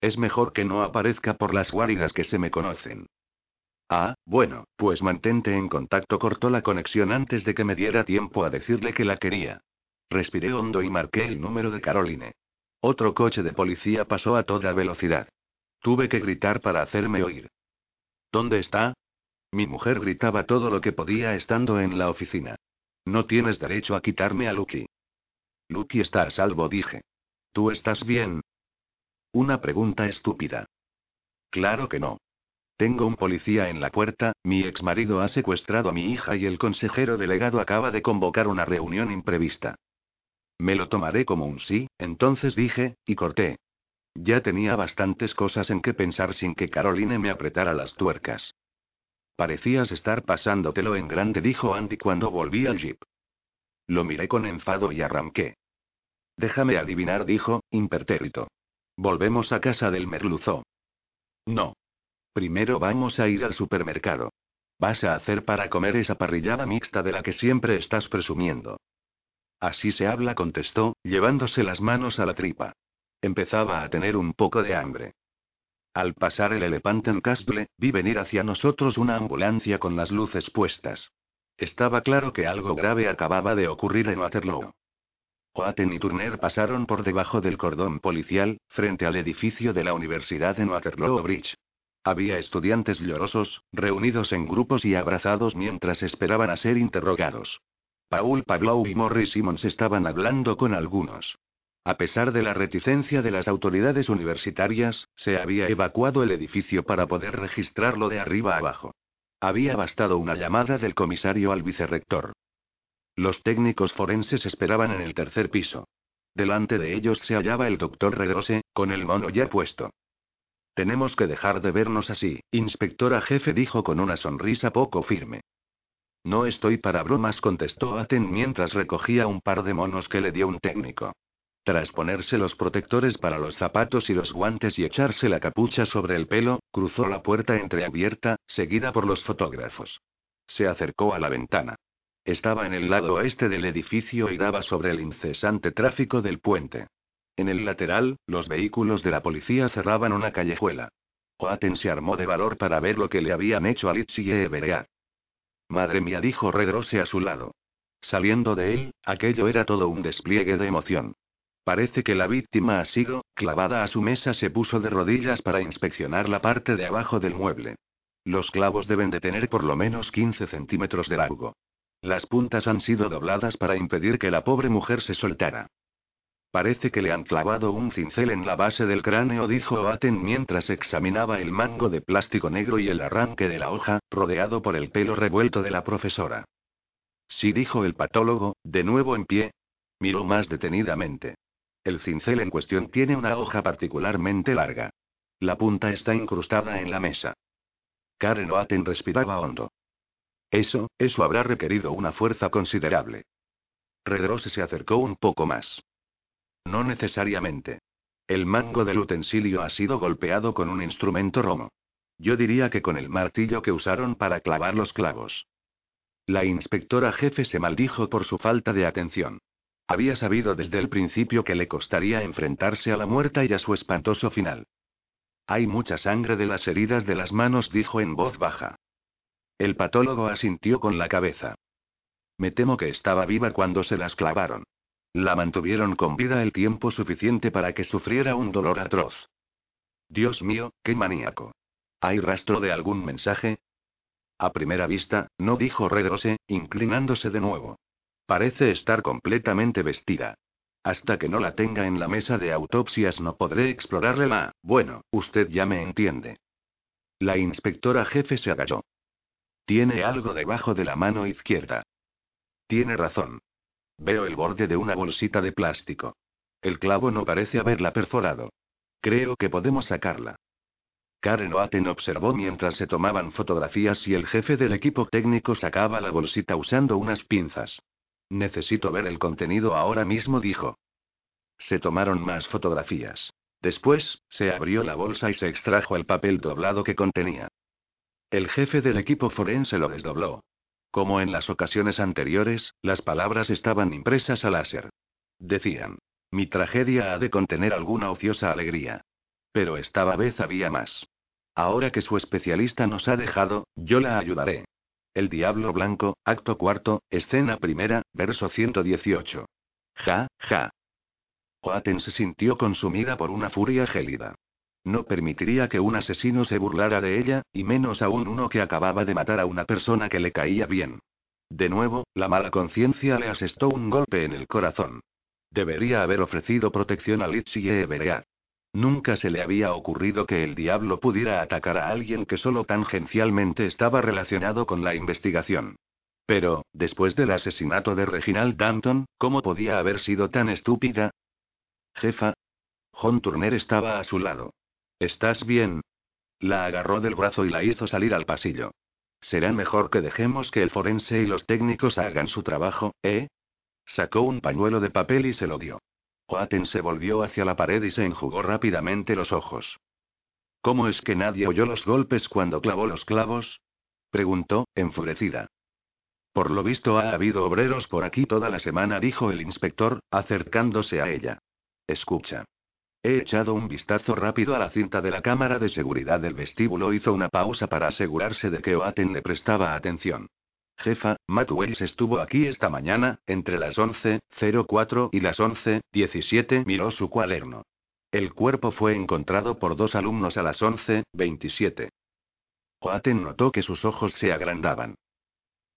Speaker 1: Es mejor que no aparezca por las guaridas que se me conocen. Ah, bueno, pues mantente en contacto. Cortó la conexión antes de que me diera tiempo a decirle que la quería. Respiré hondo y marqué el número de Caroline. Otro coche de policía pasó a toda velocidad. Tuve que gritar para hacerme oír. ¿Dónde está? Mi mujer gritaba todo lo que podía estando en la oficina. No tienes derecho a quitarme a Lucky. Lucky está a salvo, dije. ¿Tú estás bien? Una pregunta estúpida. Claro que no. Tengo un policía en la puerta, mi exmarido ha secuestrado a mi hija y el consejero delegado acaba de convocar una reunión imprevista. Me lo tomaré como un sí, entonces dije, y corté. Ya tenía bastantes cosas en que pensar sin que Caroline me apretara las tuercas. Parecías estar pasándotelo en grande, dijo Andy cuando volví al jeep. Lo miré con enfado y arranqué. Déjame adivinar, dijo, impertérrito. Volvemos a casa del merluzo. No. Primero vamos a ir al supermercado. Vas a hacer para comer esa parrillada mixta de la que siempre estás presumiendo. Así se habla, contestó, llevándose las manos a la tripa. Empezaba a tener un poco de hambre. Al pasar el en Castle, vi venir hacia nosotros una ambulancia con las luces puestas. Estaba claro que algo grave acababa de ocurrir en Waterloo. Oaten y Turner pasaron por debajo del cordón policial, frente al edificio de la Universidad en Waterloo Bridge. Había estudiantes llorosos, reunidos en grupos y abrazados mientras esperaban a ser interrogados. Paul Pavlov y Morris Simmons estaban hablando con algunos. A pesar de la reticencia de las autoridades universitarias, se había evacuado el edificio para poder registrarlo de arriba abajo. Había bastado una llamada del comisario al vicerrector. Los técnicos forenses esperaban en el tercer piso. Delante de ellos se hallaba el doctor Redrose, con el mono ya puesto. Tenemos que dejar de vernos así, inspectora jefe dijo con una sonrisa poco firme. No estoy para bromas, contestó Aten mientras recogía un par de monos que le dio un técnico. Tras ponerse los protectores para los zapatos y los guantes y echarse la capucha sobre el pelo, cruzó la puerta entreabierta, seguida por los fotógrafos. Se acercó a la ventana. Estaba en el lado oeste del edificio y daba sobre el incesante tráfico del puente. En el lateral, los vehículos de la policía cerraban una callejuela. Oaten se armó de valor para ver lo que le habían hecho a Litsi y Everett. Madre mía, dijo Redrose a su lado. Saliendo de él, aquello era todo un despliegue de emoción. Parece que la víctima ha sido, clavada a su mesa, se puso de rodillas para inspeccionar la parte de abajo del mueble. Los clavos deben de tener por lo menos 15 centímetros de largo. Las puntas han sido dobladas para impedir que la pobre mujer se soltara. Parece que le han clavado un cincel en la base del cráneo, dijo Aten mientras examinaba el mango de plástico negro y el arranque de la hoja, rodeado por el pelo revuelto de la profesora. Sí, dijo el patólogo, de nuevo en pie. Miró más detenidamente. El cincel en cuestión tiene una hoja particularmente larga. La punta está incrustada en la mesa. Karen Oaten respiraba hondo. Eso, eso habrá requerido una fuerza considerable. Redrose se acercó un poco más. No necesariamente. El mango del utensilio ha sido golpeado con un instrumento romo. Yo diría que con el martillo que usaron para clavar los clavos. La inspectora jefe se maldijo por su falta de atención. Había sabido desde el principio que le costaría enfrentarse a la muerta y a su espantoso final. Hay mucha sangre de las heridas de las manos, dijo en voz baja. El patólogo asintió con la cabeza. Me temo que estaba viva cuando se las clavaron. La mantuvieron con vida el tiempo suficiente para que sufriera un dolor atroz. Dios mío, qué maníaco. ¿Hay rastro de algún mensaje? A primera vista, no dijo Redrose, inclinándose de nuevo. Parece estar completamente vestida. Hasta que no la tenga en la mesa de autopsias no podré explorarle la... Bueno, usted ya me entiende. La inspectora jefe se agachó. Tiene algo debajo de la mano izquierda. Tiene razón. Veo el borde de una bolsita de plástico. El clavo no parece haberla perforado. Creo que podemos sacarla. Karen Oaten observó mientras se tomaban fotografías y el jefe del equipo técnico sacaba la bolsita usando unas pinzas. Necesito ver el contenido ahora mismo, dijo. Se tomaron más fotografías. Después, se abrió la bolsa y se extrajo el papel doblado que contenía. El jefe del equipo forense lo desdobló. Como en las ocasiones anteriores, las palabras estaban impresas a láser. Decían. Mi tragedia ha de contener alguna ociosa alegría. Pero esta vez había más. Ahora que su especialista nos ha dejado, yo la ayudaré. El Diablo Blanco, acto cuarto, escena primera, verso 118. Ja, ja. Oaten se sintió consumida por una furia gélida. No permitiría que un asesino se burlara de ella, y menos aún uno que acababa de matar a una persona que le caía bien. De nuevo, la mala conciencia le asestó un golpe en el corazón. Debería haber ofrecido protección a Litsi y Everead. Nunca se le había ocurrido que el diablo pudiera atacar a alguien que solo tangencialmente estaba relacionado con la investigación. Pero, después del asesinato de Reginald Danton, ¿cómo podía haber sido tan estúpida? Jefa. John Turner estaba a su lado. ¿Estás bien? La agarró del brazo y la hizo salir al pasillo. Será mejor que dejemos que el forense y los técnicos hagan su trabajo, ¿eh? Sacó un pañuelo de papel y se lo dio. Oaten se volvió hacia la pared y se enjugó rápidamente los ojos. ¿Cómo es que nadie oyó los golpes cuando clavó los clavos? preguntó, enfurecida. Por lo visto ha habido obreros por aquí toda la semana, dijo el inspector, acercándose a ella. Escucha. He echado un vistazo rápido a la cinta de la cámara de seguridad del vestíbulo. Hizo una pausa para asegurarse de que Oaten le prestaba atención. Jefa, Matt Wells estuvo aquí esta mañana, entre las 11.04 y las 11.17. Miró su cuaderno. El cuerpo fue encontrado por dos alumnos a las 11.27. Oaten notó que sus ojos se agrandaban.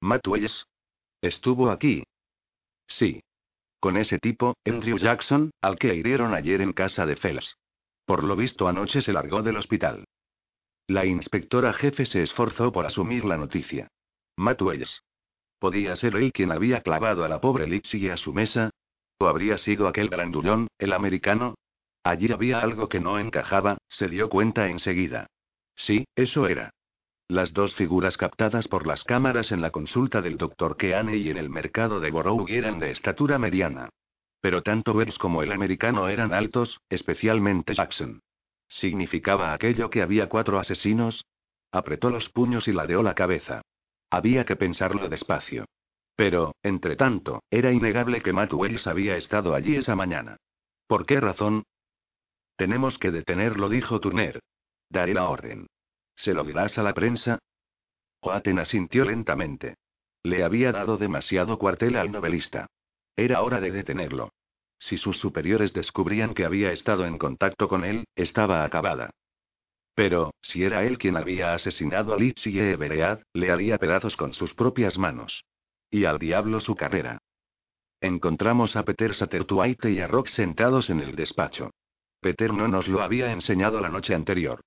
Speaker 1: Matt Wells. ¿Estuvo aquí? Sí. Con ese tipo, Andrew Jackson, al que hirieron ayer en casa de Fells. Por lo visto anoche se largó del hospital. La inspectora jefe se esforzó por asumir la noticia. Matt ¿Podía ser él quien había clavado a la pobre Lixie a su mesa? ¿O habría sido aquel grandullón, el americano? Allí había algo que no encajaba, se dio cuenta enseguida. Sí, eso era. Las dos figuras captadas por las cámaras en la consulta del doctor Keane y en el mercado de Borough eran de estatura mediana. Pero tanto Wells como el americano eran altos, especialmente Jackson. ¿Significaba aquello que había cuatro asesinos? Apretó los puños y ladeó la cabeza. Había que pensarlo despacio. Pero, entre tanto, era innegable que Matt Wells había estado allí esa mañana. ¿Por qué razón? Tenemos que detenerlo, dijo Turner. Daré la orden. ¿Se lo dirás a la prensa? Oaten asintió lentamente. Le había dado demasiado cuartel al novelista. Era hora de detenerlo. Si sus superiores descubrían que había estado en contacto con él, estaba acabada. Pero, si era él quien había asesinado a Litz y Everead, le haría pedazos con sus propias manos. Y al diablo su carrera. Encontramos a Peter Satterthwaite y a Rock sentados en el despacho. Peter no nos lo había enseñado la noche anterior.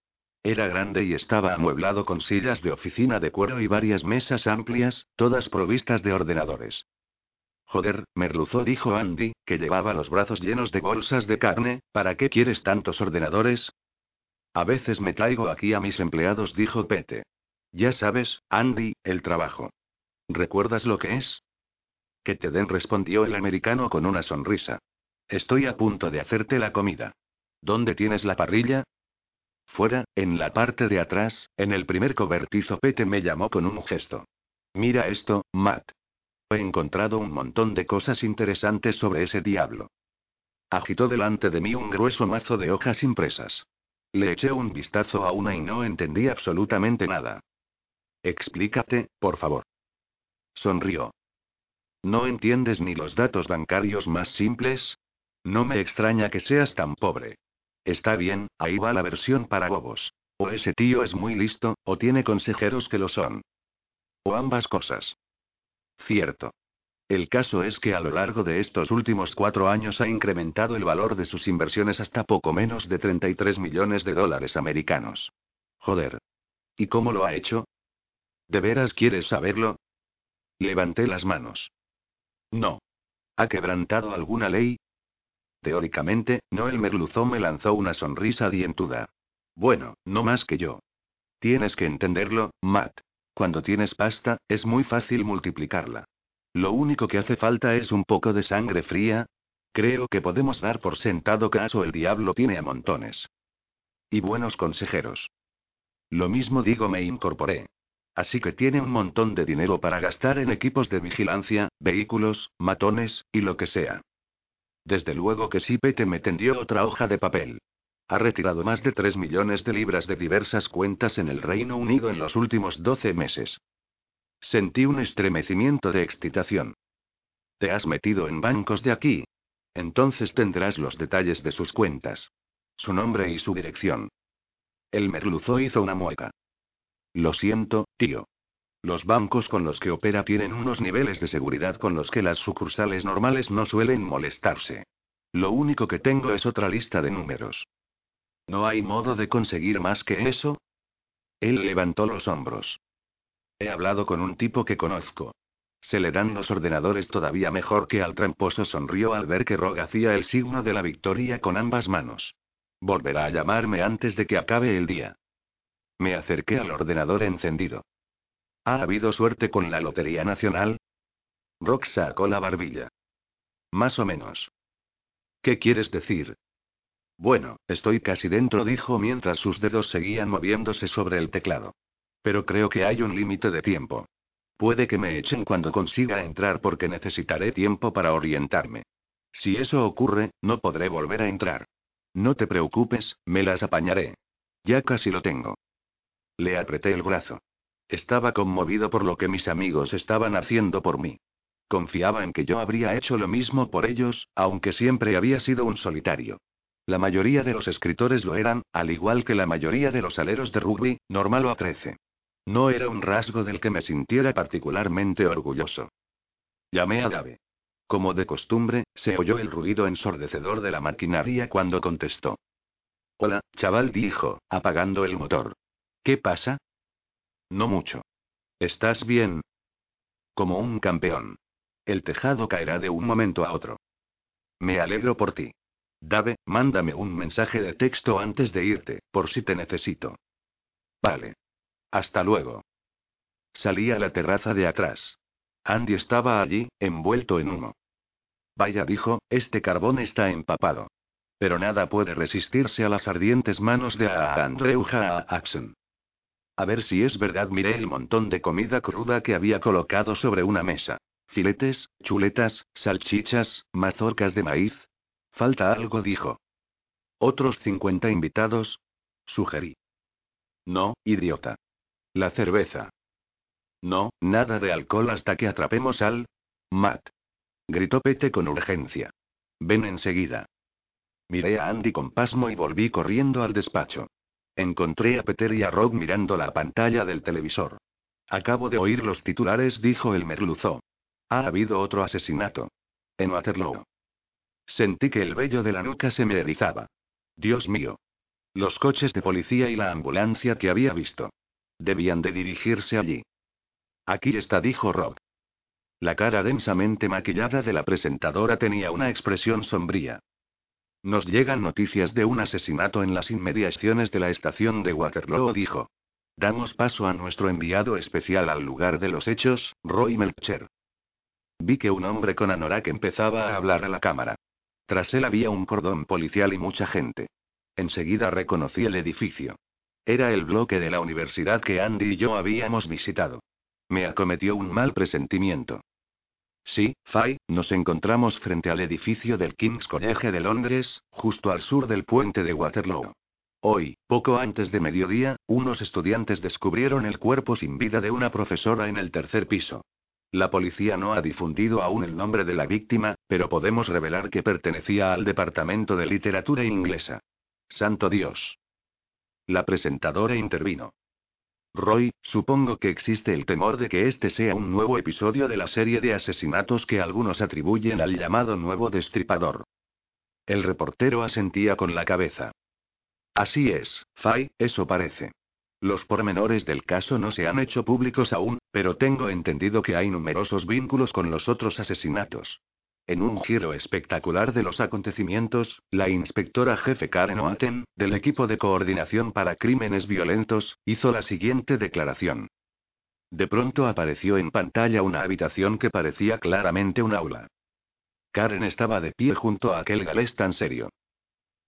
Speaker 1: Era grande y estaba amueblado con sillas de oficina de cuero y varias mesas amplias, todas provistas de ordenadores. Joder, merluzó, dijo Andy, que llevaba los brazos llenos de bolsas de carne, ¿para qué quieres tantos ordenadores? A veces me traigo aquí a mis empleados, dijo Pete. Ya sabes, Andy, el trabajo. ¿Recuerdas lo que es? Que te den, respondió el americano con una sonrisa. Estoy a punto de hacerte la comida. ¿Dónde tienes la parrilla? Fuera, en la parte de atrás, en el primer cobertizo. Pete me llamó con un gesto. Mira esto, Matt. He encontrado un montón de cosas interesantes sobre ese diablo. Agitó delante de mí un grueso mazo de hojas impresas. Le eché un vistazo a una y no entendí absolutamente nada. Explícate, por favor. Sonrió. ¿No entiendes ni los datos bancarios más simples? No me extraña que seas tan pobre. Está bien, ahí va la versión para bobos. O ese tío es muy listo, o tiene consejeros que lo son. O ambas cosas. Cierto. El caso es que a lo largo de estos últimos cuatro años ha incrementado el valor de sus inversiones hasta poco menos de 33 millones de dólares americanos. Joder. ¿Y cómo lo ha hecho? ¿De veras quieres saberlo? Levanté las manos. No. ¿Ha quebrantado alguna ley? Teóricamente, no el merluzó me lanzó una sonrisa dientuda. Bueno, no más que yo. Tienes que entenderlo, Matt. Cuando tienes pasta, es muy fácil multiplicarla. Lo único que hace falta es un poco de sangre fría. Creo que podemos dar por sentado que Aso el diablo tiene a montones. Y buenos consejeros. Lo mismo digo, me incorporé. Así que tiene un montón de dinero para gastar en equipos de vigilancia, vehículos, matones, y lo que sea. Desde luego que sí, Pete me tendió otra hoja de papel. Ha retirado más de 3 millones de libras de diversas cuentas en el Reino Unido en los últimos 12 meses. Sentí un estremecimiento de excitación. ¿Te has metido en bancos de aquí? Entonces tendrás los detalles de sus cuentas. Su nombre y su dirección. El merluzo hizo una mueca. Lo siento, tío. Los bancos con los que opera tienen unos niveles de seguridad con los que las sucursales normales no suelen molestarse. Lo único que tengo es otra lista de números. ¿No hay modo de conseguir más que eso? Él levantó los hombros. He hablado con un tipo que conozco. Se le dan los ordenadores todavía mejor que al tramposo sonrió al ver que Rog hacía el signo de la victoria con ambas manos. Volverá a llamarme antes de que acabe el día. Me acerqué al ordenador encendido. ¿Ha habido suerte con la Lotería Nacional? Rock sacó la barbilla. Más o menos. ¿Qué quieres decir? Bueno, estoy casi dentro, dijo mientras sus dedos seguían moviéndose sobre el teclado. Pero creo que hay un límite de tiempo. Puede que me echen cuando consiga entrar porque necesitaré tiempo para orientarme. Si eso ocurre, no podré volver a entrar. No te preocupes, me las apañaré. Ya casi lo tengo. Le apreté el brazo. Estaba conmovido por lo que mis amigos estaban haciendo por mí. Confiaba en que yo habría hecho lo mismo por ellos, aunque siempre había sido un solitario. La mayoría de los escritores lo eran, al igual que la mayoría de los aleros de rugby, normal o a 13. No era un rasgo del que me sintiera particularmente orgulloso. Llamé a Dave. Como de costumbre, se oyó el ruido ensordecedor de la maquinaria cuando contestó. Hola, chaval, dijo, apagando el motor. ¿Qué pasa? No mucho. ¿Estás bien? Como un campeón. El tejado caerá de un momento a otro. Me alegro por ti. Dave, mándame un mensaje de texto antes de irte, por si te necesito. Vale. Hasta luego. Salí a la terraza de atrás. Andy estaba allí, envuelto en humo. Vaya, dijo, este carbón está empapado. Pero nada puede resistirse a las ardientes manos de Andrew Jackson. A ver si es verdad, miré el montón de comida cruda que había colocado sobre una mesa. Filetes, chuletas, salchichas, mazorcas de maíz. Falta algo, dijo. ¿Otros 50 invitados? Sugerí. No, idiota. La cerveza. No, nada de alcohol hasta que atrapemos al... Matt. Gritó Pete con urgencia. Ven enseguida. Miré a Andy con pasmo y volví corriendo al despacho. Encontré a Peter y a Rob mirando la pantalla del televisor. Acabo de oír los titulares, dijo el merluzo. Ha habido otro asesinato. En Waterloo. Sentí que el vello de la nuca se me erizaba. Dios mío. Los coches de policía y la ambulancia que había visto. Debían de dirigirse allí. Aquí está, dijo Rob. La cara densamente maquillada de la presentadora tenía una expresión sombría. Nos llegan noticias de un asesinato en las inmediaciones de la estación de Waterloo, dijo. Damos paso a nuestro enviado especial al lugar de los hechos, Roy Melcher. Vi que un hombre con anorak empezaba a hablar a la cámara. Tras él había un cordón policial y mucha gente. Enseguida reconocí el edificio. Era el bloque de la universidad que Andy y yo habíamos visitado. Me acometió un mal presentimiento. Sí, Fay, nos encontramos frente al edificio del King's College de Londres, justo al sur del puente de Waterloo. Hoy, poco antes de mediodía, unos estudiantes descubrieron el cuerpo sin vida de una profesora en el tercer piso. La policía no ha difundido aún el nombre de la víctima, pero podemos revelar que pertenecía al Departamento de Literatura Inglesa. Santo Dios. La presentadora intervino. Roy, supongo que existe el temor de que este sea un nuevo episodio de la serie de asesinatos que algunos atribuyen al llamado nuevo destripador. El reportero asentía con la cabeza. Así es, Fay, eso parece. Los pormenores del caso no se han hecho públicos aún, pero tengo entendido que hay numerosos vínculos con los otros asesinatos. En un giro espectacular de los acontecimientos, la inspectora jefe Karen Oaten, del equipo de coordinación para crímenes violentos, hizo la siguiente declaración. De pronto apareció en pantalla una habitación que parecía claramente un aula. Karen estaba de pie junto a aquel galés tan serio.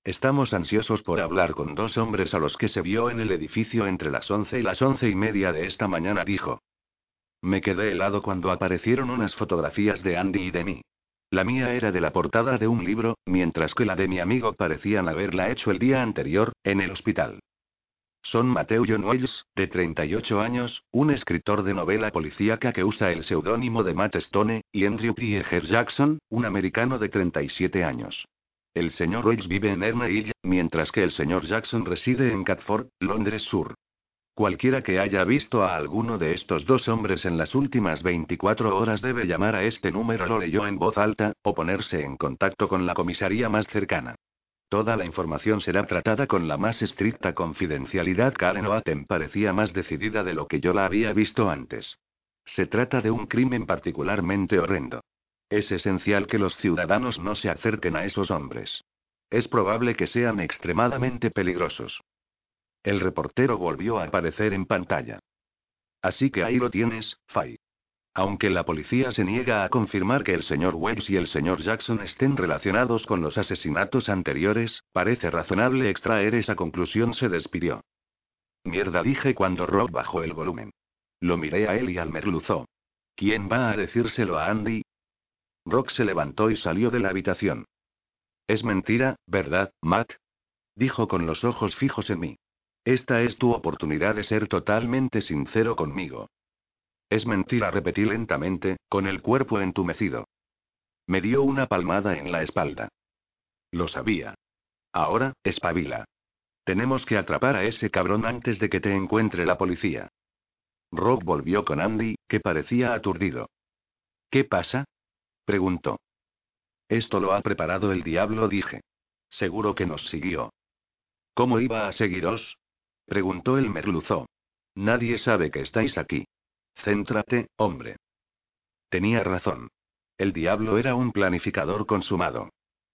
Speaker 1: Estamos ansiosos por hablar con dos hombres a los que se vio en el edificio entre las once y las once y media de esta mañana, dijo. Me quedé helado cuando aparecieron unas fotografías de Andy y de mí. La mía era de la portada de un libro, mientras que la de mi amigo parecían haberla hecho el día anterior, en el hospital. Son Mateo John Wells, de 38 años, un escritor de novela policíaca que usa el seudónimo de Matt Stone, y Andrew Prieger Jackson, un americano de 37 años. El señor Wells vive en Erne mientras que el señor Jackson reside en Catford, Londres Sur. Cualquiera que haya visto a alguno de estos dos hombres en las últimas 24 horas debe llamar a este número, lo leyó en voz alta, o ponerse en contacto con la comisaría más cercana. Toda la información será tratada con la más estricta confidencialidad. Karen Oaten parecía más decidida de lo que yo la había visto antes. Se trata de un crimen particularmente horrendo. Es esencial que los ciudadanos no se acerquen a esos hombres. Es probable que sean extremadamente peligrosos. El reportero volvió a aparecer en pantalla. Así que ahí lo tienes, Fay. Aunque la policía se niega a confirmar que el señor Wells y el señor Jackson estén relacionados con los asesinatos anteriores, parece razonable extraer esa conclusión, se despidió. Mierda, dije cuando Rob bajó el volumen. Lo miré a él y al merluzó. ¿Quién va a decírselo a Andy? Rock se levantó y salió de la habitación. Es mentira, ¿verdad, Matt? Dijo con los ojos fijos en mí. Esta es tu oportunidad de ser totalmente sincero conmigo. Es mentira, repetí lentamente, con el cuerpo entumecido. Me dio una palmada en la espalda. Lo sabía. Ahora, espabila. Tenemos que atrapar a ese cabrón antes de que te encuentre la policía. Rob volvió con Andy, que parecía aturdido. ¿Qué pasa? preguntó. Esto lo ha preparado el diablo, dije. Seguro que nos siguió. ¿Cómo iba a seguiros? Preguntó el merluzó. Nadie sabe que estáis aquí. Céntrate, hombre. Tenía razón. El diablo era un planificador consumado.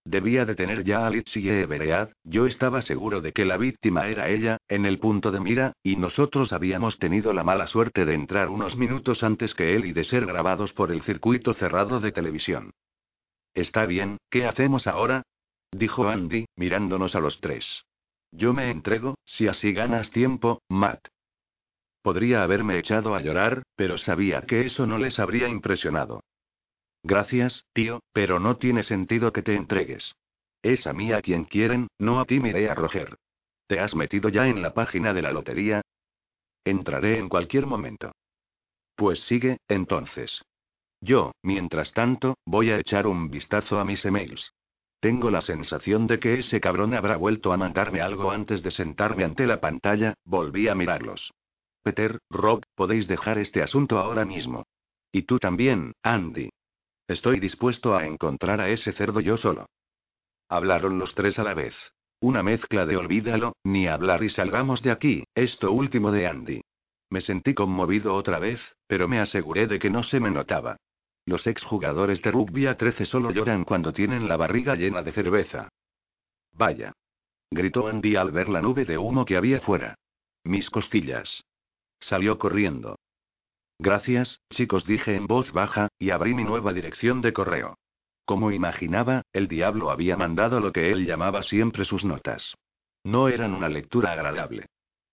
Speaker 1: Debía de tener ya a Litsi y Everead, yo estaba seguro de que la víctima era ella, en el punto de mira, y nosotros habíamos tenido la mala suerte de entrar unos minutos antes que él y de ser grabados por el circuito cerrado de televisión. Está bien, ¿qué hacemos ahora? dijo Andy, mirándonos a los tres. Yo me entrego, si así ganas tiempo, Matt. Podría haberme echado a llorar, pero sabía que eso no les habría impresionado. Gracias, tío, pero no tiene sentido que te entregues. Es a mí a quien quieren, no a ti, miré a Roger. ¿Te has metido ya en la página de la lotería? Entraré en cualquier momento. Pues sigue, entonces. Yo, mientras tanto, voy a echar un vistazo a mis emails. Tengo la sensación de que ese cabrón habrá vuelto a mandarme algo antes de sentarme ante la pantalla, volví a mirarlos. Peter, Rob, podéis dejar este asunto ahora mismo. Y tú también, Andy. Estoy dispuesto a encontrar a ese cerdo yo solo. Hablaron los tres a la vez. Una mezcla de olvídalo, ni hablar y salgamos de aquí, esto último de Andy. Me sentí conmovido otra vez, pero me aseguré de que no se me notaba. Los exjugadores de rugby a 13 solo lloran cuando tienen la barriga llena de cerveza. Vaya. Gritó Andy al ver la nube de humo que había fuera. Mis costillas. Salió corriendo. Gracias, chicos, dije en voz baja, y abrí mi nueva dirección de correo. Como imaginaba, el diablo había mandado lo que él llamaba siempre sus notas. No eran una lectura agradable.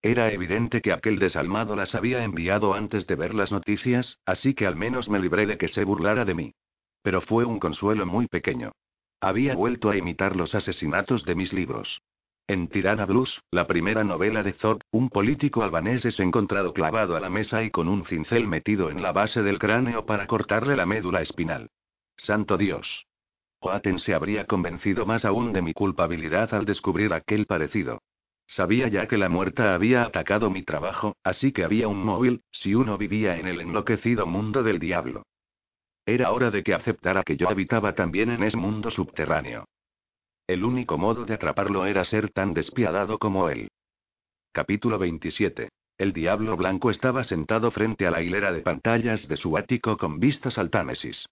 Speaker 1: Era evidente que aquel desalmado las había enviado antes de ver las noticias, así que al menos me libré de que se burlara de mí. Pero fue un consuelo muy pequeño. Había vuelto a imitar los asesinatos de mis libros. En Tirana Blues, la primera novela de Zod, un político albanés es encontrado clavado a la mesa y con un cincel metido en la base del cráneo para cortarle la médula espinal. Santo Dios. Oaten se habría convencido más aún de mi culpabilidad al descubrir aquel parecido. Sabía ya que la muerta había atacado mi trabajo, así que había un móvil, si uno vivía en el enloquecido mundo del diablo. Era hora de que aceptara que yo habitaba también en ese mundo subterráneo. El único modo de atraparlo era ser tan despiadado como él. Capítulo 27. El Diablo Blanco estaba sentado frente a la hilera de pantallas de su ático con vistas al Támesis.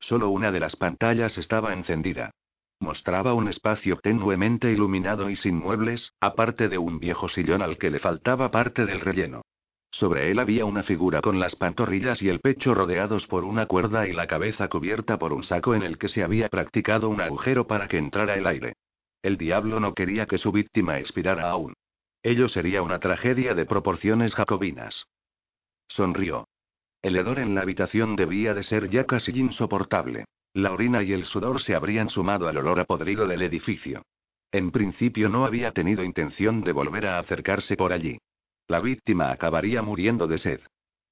Speaker 1: Solo una de las pantallas estaba encendida. Mostraba un espacio tenuemente iluminado y sin muebles, aparte de un viejo sillón al que le faltaba parte del relleno. Sobre él había una figura con las pantorrillas y el pecho rodeados por una cuerda y la cabeza cubierta por un saco en el que se había practicado un agujero para que entrara el aire. El diablo no quería que su víctima expirara aún. Ello sería una tragedia de proporciones jacobinas. Sonrió. El hedor en la habitación debía de ser ya casi insoportable. La orina y el sudor se habrían sumado al olor a podrido del edificio. En principio no había tenido intención de volver a acercarse por allí. La víctima acabaría muriendo de sed.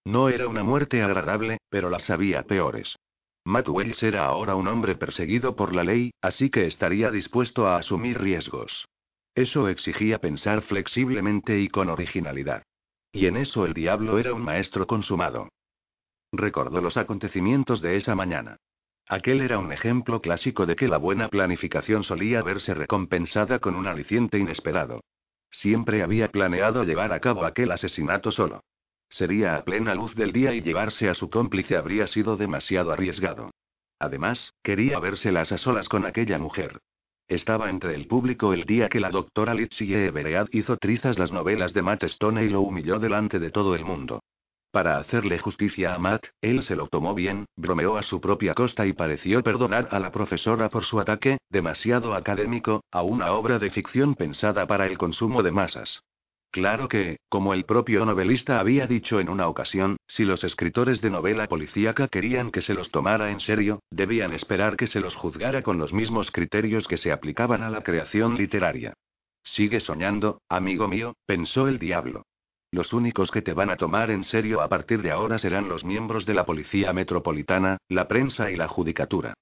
Speaker 1: No era una muerte agradable, pero las había peores. Matt Wells era ahora un hombre perseguido por la ley, así que estaría dispuesto a asumir riesgos. Eso exigía pensar flexiblemente y con originalidad. Y en eso el diablo era un maestro consumado. Recordó los acontecimientos de esa mañana. Aquel era un ejemplo clásico de que la buena planificación solía verse recompensada con un aliciente inesperado. Siempre había planeado llevar a cabo aquel asesinato solo. Sería a plena luz del día y llevarse a su cómplice habría sido demasiado arriesgado. Además, quería vérselas a solas con aquella mujer. Estaba entre el público el día que la doctora Litsie Everett hizo trizas las novelas de Matt Stone y lo humilló delante de todo el mundo. Para hacerle justicia a Matt, él se lo tomó bien, bromeó a su propia costa y pareció perdonar a la profesora por su ataque, demasiado académico, a una obra de ficción pensada para el consumo de masas. Claro que, como el propio novelista había dicho en una ocasión, si los escritores de novela policíaca querían que se los tomara en serio, debían esperar que se los juzgara con los mismos criterios que se aplicaban a la creación literaria. Sigue soñando, amigo mío, pensó el diablo. Los únicos que te van a tomar en serio a partir de ahora serán los miembros de la Policía Metropolitana, la prensa y la judicatura.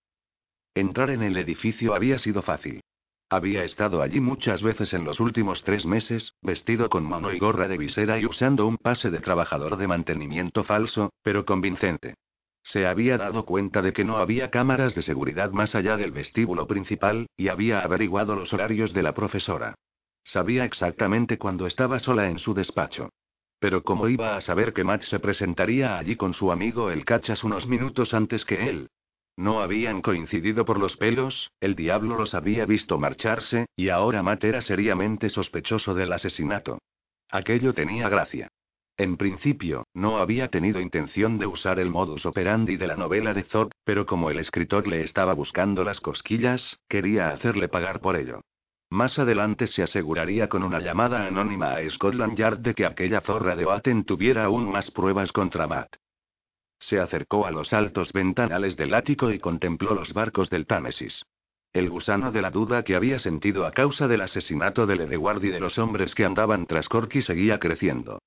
Speaker 1: Entrar en el edificio había sido fácil. Había estado allí muchas veces en los últimos tres meses, vestido con mono y gorra de visera y usando un pase de trabajador de mantenimiento falso, pero convincente. Se había dado cuenta de que no había cámaras de seguridad más allá del vestíbulo principal, y había averiguado los horarios de la profesora. Sabía exactamente cuándo estaba sola en su despacho. Pero ¿cómo iba a saber que Matt se presentaría allí con su amigo el cachas unos minutos antes que él? No habían coincidido por los pelos, el diablo los había visto marcharse, y ahora Matt era seriamente sospechoso del asesinato. Aquello tenía gracia. En principio, no había tenido intención de usar el modus operandi de la novela de Thorpe, pero como el escritor le estaba buscando las cosquillas, quería hacerle pagar por ello. Más adelante se aseguraría con una llamada anónima a Scotland Yard de que aquella zorra de Batten tuviera aún más pruebas contra Matt. Se acercó a los altos ventanales del ático y contempló los barcos del Támesis. El gusano de la duda que había sentido a causa del asesinato del Edward y de los hombres que andaban tras Corky seguía creciendo.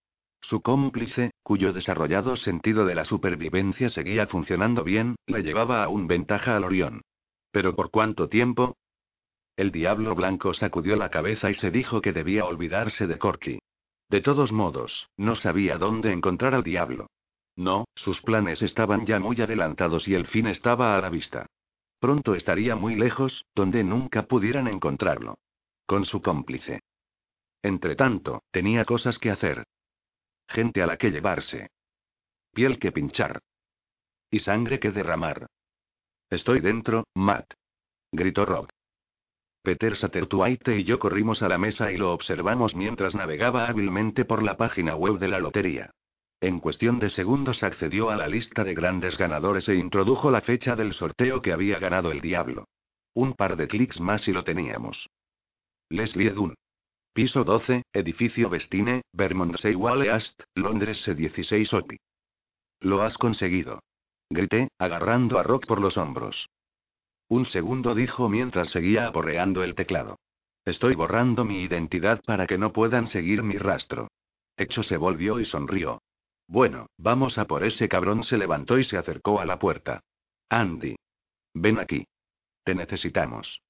Speaker 1: Su cómplice, cuyo desarrollado sentido de la supervivencia seguía funcionando bien, le llevaba aún ventaja al Orión. ¿Pero por cuánto tiempo? El diablo blanco sacudió la cabeza y se dijo que debía olvidarse de Corky. De todos modos, no sabía dónde encontrar al diablo. No, sus planes estaban ya muy adelantados y el fin estaba a la vista. Pronto estaría muy lejos, donde nunca pudieran encontrarlo. Con su cómplice. Entretanto, tenía cosas que hacer. Gente a la que llevarse. Piel que pinchar. Y sangre que derramar. Estoy dentro, Matt. Gritó Rob. Peter Satterthwaite y yo corrimos a la mesa y lo observamos mientras navegaba hábilmente por la página web de la lotería. En cuestión de segundos accedió a la lista de grandes ganadores e introdujo la fecha del sorteo que había ganado el diablo. Un par de clics más y lo teníamos. Leslie Dunn. Piso 12, edificio Vestine, Bermondsey East, Londres C16 OPI. Lo has conseguido. Grité, agarrando a Rock por los hombros. Un segundo dijo mientras seguía aporreando el teclado. Estoy borrando mi identidad para que no puedan seguir mi rastro. Hecho se volvió y sonrió. Bueno, vamos a por ese cabrón. Se levantó y se acercó a la puerta. Andy. Ven aquí. Te necesitamos.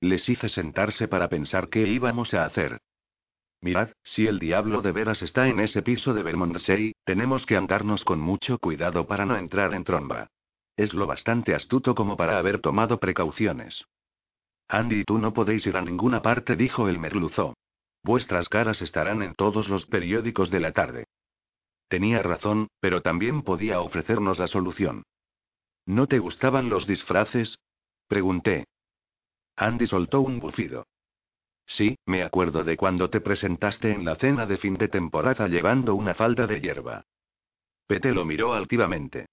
Speaker 1: Les hice sentarse para pensar qué íbamos a hacer. Mirad, si el diablo de veras está en ese piso de Bermondsey, tenemos que andarnos con mucho cuidado para no entrar en tromba. Es lo bastante astuto como para haber tomado precauciones. Andy tú no podéis ir a ninguna parte, dijo el merluzo. Vuestras caras estarán en todos los periódicos de la tarde. Tenía razón, pero también podía ofrecernos la solución. ¿No te gustaban los disfraces? Pregunté. Andy soltó un bufido. Sí, me acuerdo de cuando te presentaste en la cena de fin de temporada llevando una falda de hierba. Pete lo miró altivamente.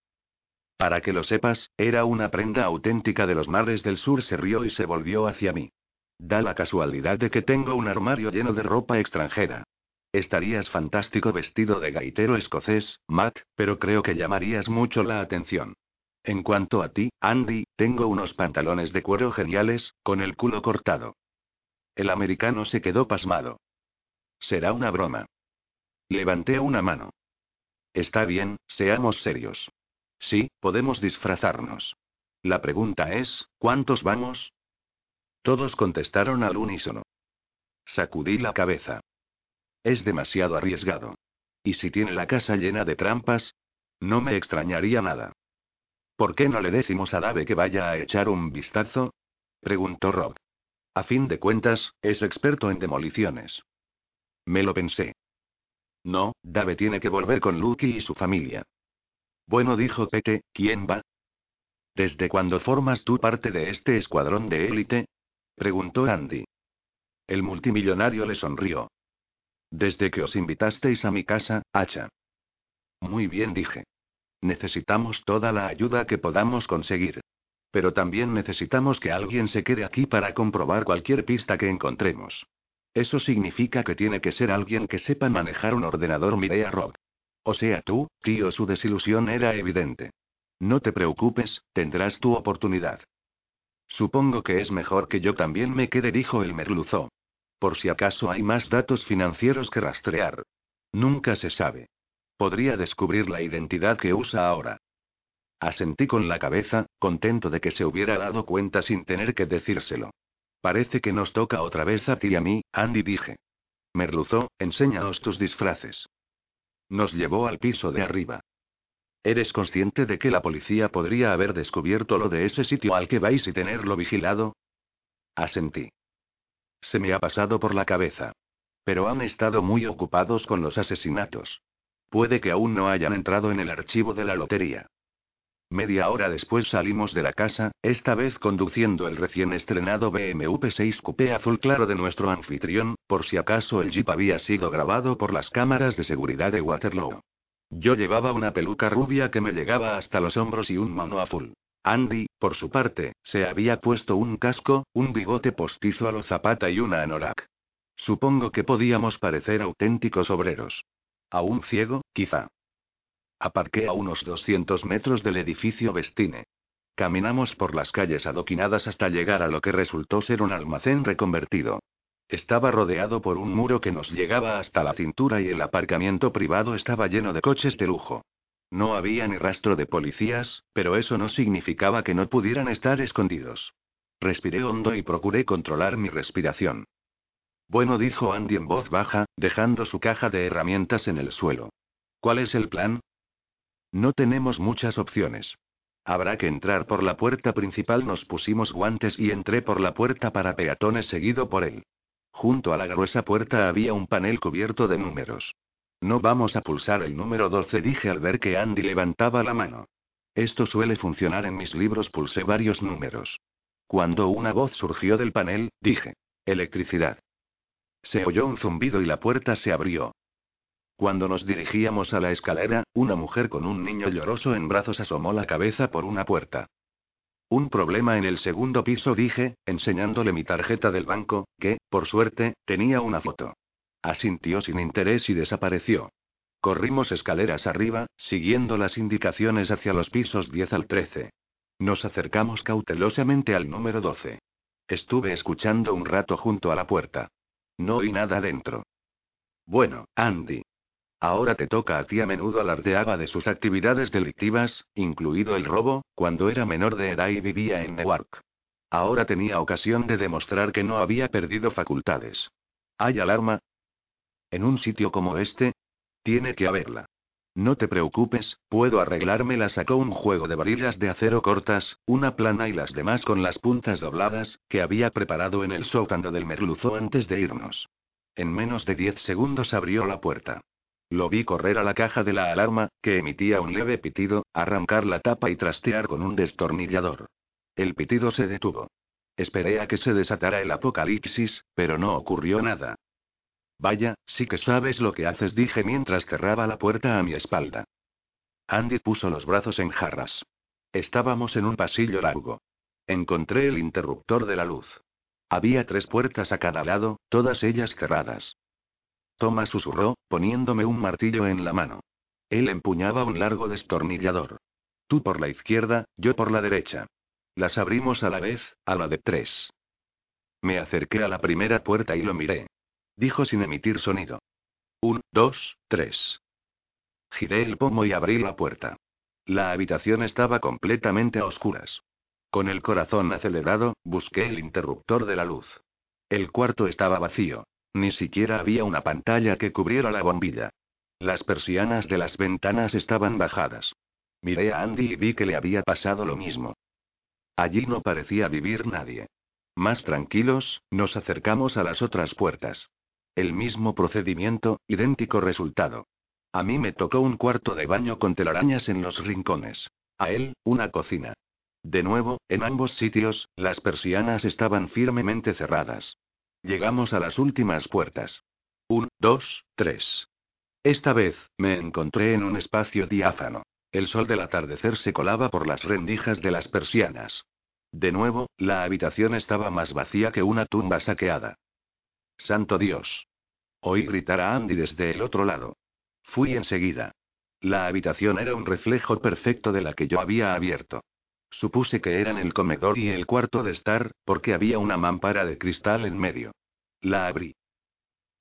Speaker 1: Para que lo sepas, era una prenda auténtica de los mares del sur, se rió y se volvió hacia mí. Da la casualidad de que tengo un armario lleno de ropa extranjera. Estarías fantástico vestido de gaitero escocés, Matt, pero creo que llamarías mucho la atención. En cuanto a ti, Andy, tengo unos pantalones de cuero geniales, con el culo cortado. El americano se quedó pasmado. Será una broma. Levanté una mano. Está bien, seamos serios. Sí, podemos disfrazarnos. La pregunta es, ¿cuántos vamos? Todos contestaron al unísono. Sacudí la cabeza. Es demasiado arriesgado. ¿Y si tiene la casa llena de trampas? No me extrañaría nada. ¿Por qué no le decimos a Dave que vaya a echar un vistazo? preguntó Rob. A fin de cuentas, es experto en demoliciones. Me lo pensé. No, Dave tiene que volver con Lucky y su familia. Bueno, dijo Pete, ¿quién va? ¿Desde cuándo formas tú parte de este escuadrón de élite? preguntó Andy. El multimillonario le sonrió. Desde que os invitasteis a mi casa, hacha. Muy bien, dije. Necesitamos toda la ayuda que podamos conseguir. Pero también necesitamos que alguien se quede aquí para comprobar cualquier pista que encontremos. Eso significa que tiene que ser alguien que sepa manejar un ordenador, miré a Rob. O sea, tú, tío, su desilusión era evidente. No te preocupes, tendrás tu oportunidad. Supongo que es mejor que yo también me quede, dijo el merluzo. Por si acaso hay más datos financieros que rastrear. Nunca se sabe. Podría descubrir la identidad que usa ahora. Asentí con la cabeza, contento de que se hubiera dado cuenta sin tener que decírselo. Parece que nos toca otra vez a ti y a mí, Andy dije. Merluzó, enséñanos tus disfraces. Nos llevó al piso de arriba. ¿Eres consciente de que la policía podría haber descubierto lo de ese sitio al que vais y tenerlo vigilado? Asentí. Se me ha pasado por la cabeza. Pero han estado muy ocupados con los asesinatos. Puede que aún no hayan entrado en el archivo de la lotería. Media hora después salimos de la casa, esta vez conduciendo el recién estrenado BMW P6 Coupé azul claro de nuestro anfitrión, por si acaso el jeep había sido grabado por las cámaras de seguridad de Waterloo. Yo llevaba una peluca rubia que me llegaba hasta los hombros y un mano azul. Andy, por su parte, se había puesto un casco, un bigote postizo a lo zapata y una anorak. Supongo que podíamos parecer auténticos obreros. Aún ciego, quizá. Aparqué a unos 200 metros del edificio Vestine. Caminamos por las calles adoquinadas hasta llegar a lo que resultó ser un almacén reconvertido. Estaba rodeado por un muro que nos llegaba hasta la cintura y el aparcamiento privado estaba lleno de coches de lujo. No había ni rastro de policías, pero eso no significaba que no pudieran estar escondidos. Respiré hondo y procuré controlar mi respiración. Bueno, dijo Andy en voz baja, dejando su caja de herramientas en el suelo. ¿Cuál es el plan? No tenemos muchas opciones. Habrá que entrar por la puerta principal. Nos pusimos guantes y entré por la puerta para peatones seguido por él. Junto a la gruesa puerta había un panel cubierto de números. No vamos a pulsar el número 12, dije al ver que Andy levantaba la mano. Esto suele funcionar en mis libros, pulsé varios números. Cuando una voz surgió del panel, dije, electricidad. Se oyó un zumbido y la puerta se abrió. Cuando nos dirigíamos a la escalera, una mujer con un niño lloroso en brazos asomó la cabeza por una puerta. Un problema en el segundo piso, dije, enseñándole mi tarjeta del banco, que, por suerte, tenía una foto. Asintió sin interés y desapareció. Corrimos escaleras arriba, siguiendo las indicaciones hacia los pisos 10 al 13. Nos acercamos cautelosamente al número 12. Estuve escuchando un rato junto a la puerta. No oí nada dentro. Bueno, Andy, Ahora te toca a ti a menudo alardeaba de sus actividades delictivas, incluido el robo, cuando era menor de edad y vivía en Newark. Ahora tenía ocasión de demostrar que no había perdido facultades. ¿Hay alarma? En un sitio como este, tiene que haberla. No te preocupes, puedo arreglármela. Sacó un juego de varillas de acero cortas, una plana y las demás con las puntas dobladas, que había preparado en el sótano del merluzo antes de irnos. En menos de diez segundos abrió la puerta. Lo vi correr a la caja de la alarma, que emitía un leve pitido, arrancar la tapa y trastear con un destornillador. El pitido se detuvo. Esperé a que se desatara el apocalipsis, pero no ocurrió nada. Vaya, sí que sabes lo que haces, dije mientras cerraba la puerta a mi espalda. Andy puso los brazos en jarras. Estábamos en un pasillo largo. Encontré el interruptor de la luz. Había tres puertas a cada lado, todas ellas cerradas. Toma susurró, poniéndome un martillo en la mano. Él empuñaba un largo destornillador. Tú por la izquierda, yo por la derecha. Las abrimos a la vez, a la de tres. Me acerqué a la primera puerta y lo miré. Dijo sin emitir sonido. Un, dos, tres. Giré el pomo y abrí la puerta. La habitación estaba completamente a oscuras. Con el corazón acelerado, busqué el interruptor de la luz. El cuarto estaba vacío. Ni siquiera había una pantalla que cubriera la bombilla. Las persianas de las ventanas estaban bajadas. Miré a Andy y vi que le había pasado lo mismo. Allí no parecía vivir nadie. Más tranquilos, nos acercamos a las otras puertas. El mismo procedimiento, idéntico resultado. A mí me tocó un cuarto de baño con telarañas en los rincones. A él, una cocina. De nuevo, en ambos sitios, las persianas estaban firmemente cerradas. Llegamos a las últimas puertas. Un, dos, tres. Esta vez, me encontré en un espacio diáfano. El sol del atardecer se colaba por las rendijas de las persianas. De nuevo, la habitación estaba más vacía que una tumba saqueada. Santo Dios. Oí gritar a Andy desde el otro lado. Fui enseguida. La habitación era un reflejo perfecto de la que yo había abierto. Supuse que eran el comedor y el cuarto de estar, porque había una mampara de cristal en medio. La abrí.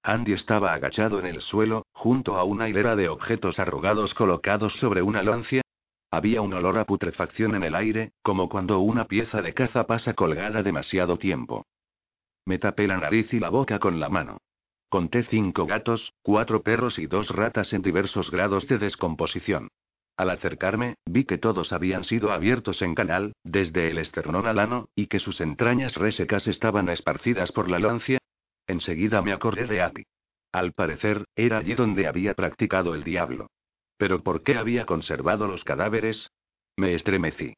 Speaker 1: Andy estaba agachado en el suelo, junto a una hilera de objetos arrugados colocados sobre una lancia. Había un olor a putrefacción en el aire, como cuando una pieza de caza pasa colgada demasiado tiempo. Me tapé la nariz y la boca con la mano. Conté cinco gatos, cuatro perros y dos ratas en diversos grados de descomposición. Al acercarme, vi que todos habían sido abiertos en canal, desde el esternón al ano, y que sus entrañas resecas estaban esparcidas por la lancia, Enseguida me acordé de Ati. Al parecer, era allí donde había practicado el diablo. ¿Pero por qué había conservado los cadáveres? Me estremecí.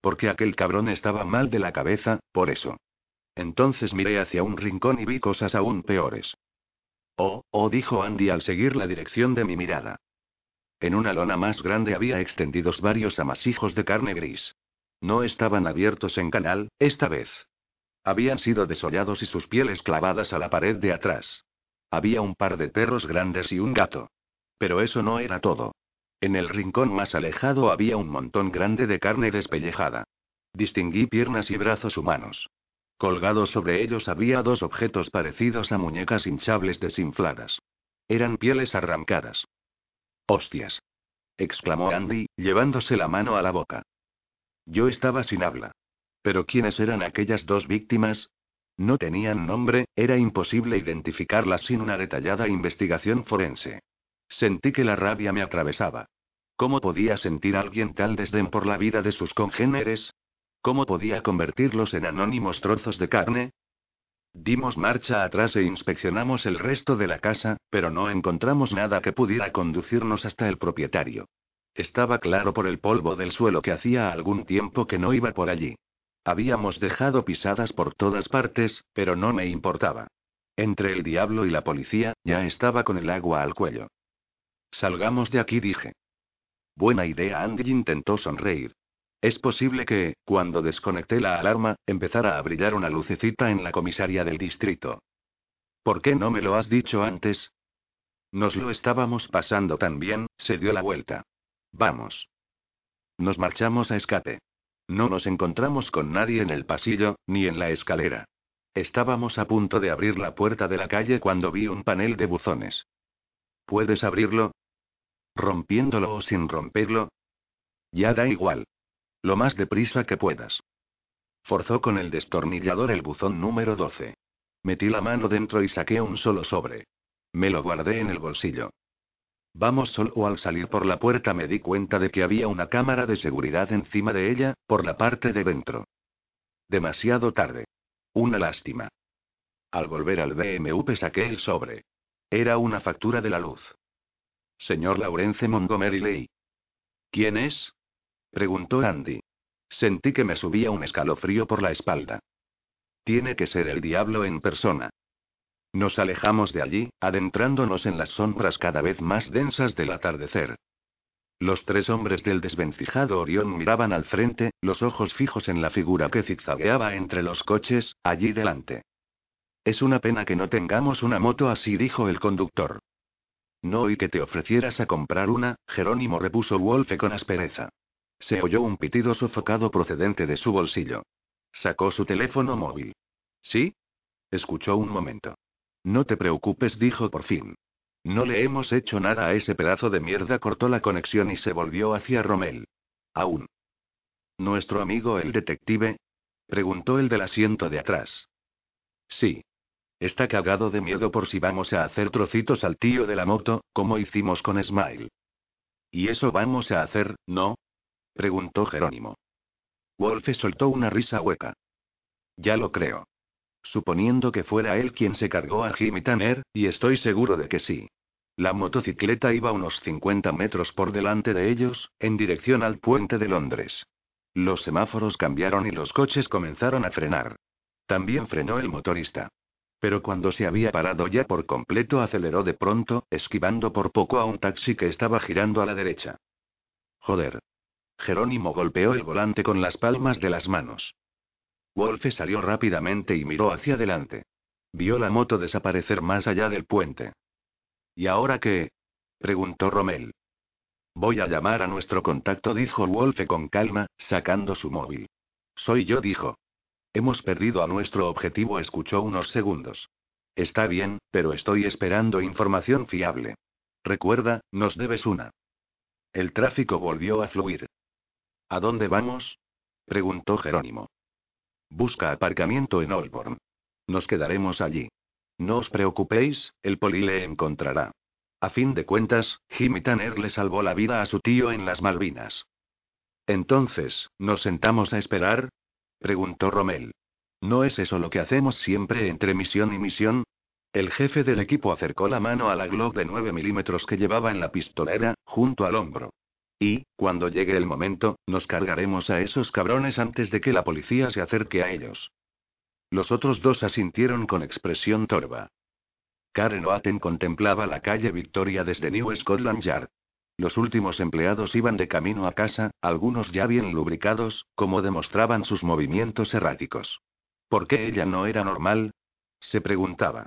Speaker 1: Porque aquel cabrón estaba mal de la cabeza, por eso. Entonces miré hacia un rincón y vi cosas aún peores. Oh, oh, dijo Andy al seguir la dirección de mi mirada. En una lona más grande había extendidos varios amasijos de carne gris. No estaban abiertos en canal, esta vez. Habían sido desollados y sus pieles clavadas a la pared de atrás. Había un par de perros grandes y un gato. Pero eso no era todo. En el rincón más alejado había un montón grande de carne despellejada. Distinguí piernas y brazos humanos. Colgados sobre ellos había dos objetos parecidos a muñecas hinchables desinfladas. Eran pieles arrancadas. ¡Hostias! exclamó Andy, llevándose la mano a la boca. Yo estaba sin habla. Pero ¿quiénes eran aquellas dos víctimas? No tenían nombre, era imposible identificarlas sin una detallada investigación forense. Sentí que la rabia me atravesaba. ¿Cómo podía sentir alguien tal desdén por la vida de sus congéneres? ¿Cómo podía convertirlos en anónimos trozos de carne? Dimos marcha atrás e inspeccionamos el resto de la casa, pero no encontramos nada que pudiera conducirnos hasta el propietario. Estaba claro por el polvo del suelo que hacía algún tiempo que no iba por allí. Habíamos dejado pisadas por todas partes, pero no me importaba. Entre el diablo y la policía, ya estaba con el agua al cuello. Salgamos de aquí, dije. Buena idea, Andy intentó sonreír. Es posible que, cuando desconecté la alarma, empezara a brillar una lucecita en la comisaría del distrito. ¿Por qué no me lo has dicho antes? Nos lo estábamos pasando tan bien, se dio la vuelta. Vamos. Nos marchamos a escape. No nos encontramos con nadie en el pasillo, ni en la escalera. Estábamos a punto de abrir la puerta de la calle cuando vi un panel de buzones. ¿Puedes abrirlo? ¿Rompiéndolo o sin romperlo? Ya da igual. Lo más deprisa que puedas. Forzó con el destornillador el buzón número 12. Metí la mano dentro y saqué un solo sobre. Me lo guardé en el bolsillo. Vamos solo al salir por la puerta me di cuenta de que había una cámara de seguridad encima de ella, por la parte de dentro. Demasiado tarde. Una lástima. Al volver al BMUP saqué el sobre. Era una factura de la luz. Señor Laurence Montgomery Ley. ¿Quién es? Preguntó Andy. Sentí que me subía un escalofrío por la espalda. Tiene que ser el diablo en persona. Nos alejamos de allí, adentrándonos en las sombras cada vez más densas del atardecer. Los tres hombres del desvencijado Orión miraban al frente, los ojos fijos en la figura que zigzagueaba entre los coches, allí delante. Es una pena que no tengamos una moto así, dijo el conductor. No y que te ofrecieras a comprar una, Jerónimo repuso Wolfe con aspereza. Se oyó un pitido sofocado procedente de su bolsillo. Sacó su teléfono móvil. ¿Sí? Escuchó un momento. No te preocupes, dijo por fin. No le hemos hecho nada a ese pedazo de mierda. Cortó la conexión y se volvió hacia Rommel. Aún. ¿Nuestro amigo el detective? Preguntó el del asiento de atrás. Sí. Está cagado de miedo por si vamos a hacer trocitos al tío de la moto, como hicimos con Smile. ¿Y eso vamos a hacer, no? Preguntó Jerónimo. Wolfe soltó una risa hueca. Ya lo creo. Suponiendo que fuera él quien se cargó a Jimmy Tanner, y estoy seguro de que sí. La motocicleta iba unos 50 metros por delante de ellos, en dirección al puente de Londres. Los semáforos cambiaron y los coches comenzaron a frenar. También frenó el motorista. Pero cuando se había parado ya por completo aceleró de pronto, esquivando por poco a un taxi que estaba girando a la derecha. Joder. Jerónimo golpeó el volante con las palmas de las manos. Wolfe salió rápidamente y miró hacia adelante. Vio la moto desaparecer más allá del puente. ¿Y ahora qué? preguntó Rommel. Voy a llamar a nuestro contacto, dijo Wolfe con calma, sacando su móvil. Soy yo, dijo. Hemos perdido a nuestro objetivo, escuchó unos segundos. Está bien, pero estoy esperando información fiable. Recuerda, nos debes una. El tráfico volvió a fluir. ¿A dónde vamos? preguntó Jerónimo. Busca aparcamiento en Holborn. Nos quedaremos allí. No os preocupéis, el poli le encontrará. A fin de cuentas, Jimmy Tanner le salvó la vida a su tío en las Malvinas. Entonces, ¿nos sentamos a esperar? preguntó Rommel. ¿No es eso lo que hacemos siempre entre misión y misión? El jefe del equipo acercó la mano a la Glock de 9 milímetros que llevaba en la pistolera, junto al hombro. Y, cuando llegue el momento, nos cargaremos a esos cabrones antes de que la policía se acerque a ellos. Los otros dos asintieron con expresión torva. Karen Oaten contemplaba la calle Victoria desde New Scotland Yard. Los últimos empleados iban de camino a casa, algunos ya bien lubricados, como demostraban sus movimientos erráticos. ¿Por qué ella no era normal? Se preguntaba.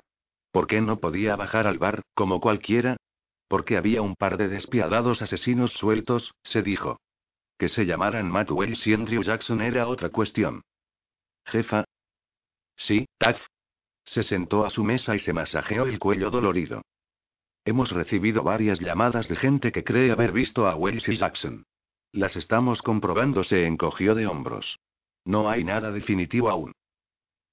Speaker 1: ¿Por qué no podía bajar al bar, como cualquiera? Porque había un par de despiadados asesinos sueltos, se dijo. Que se llamaran Matt Wells y Andrew Jackson era otra cuestión. Jefa. Sí, Taz, se sentó a su mesa y se masajeó el cuello dolorido. Hemos recibido varias llamadas de gente que cree haber visto a Wells y Jackson. Las estamos comprobando, se encogió de hombros. No hay nada definitivo aún.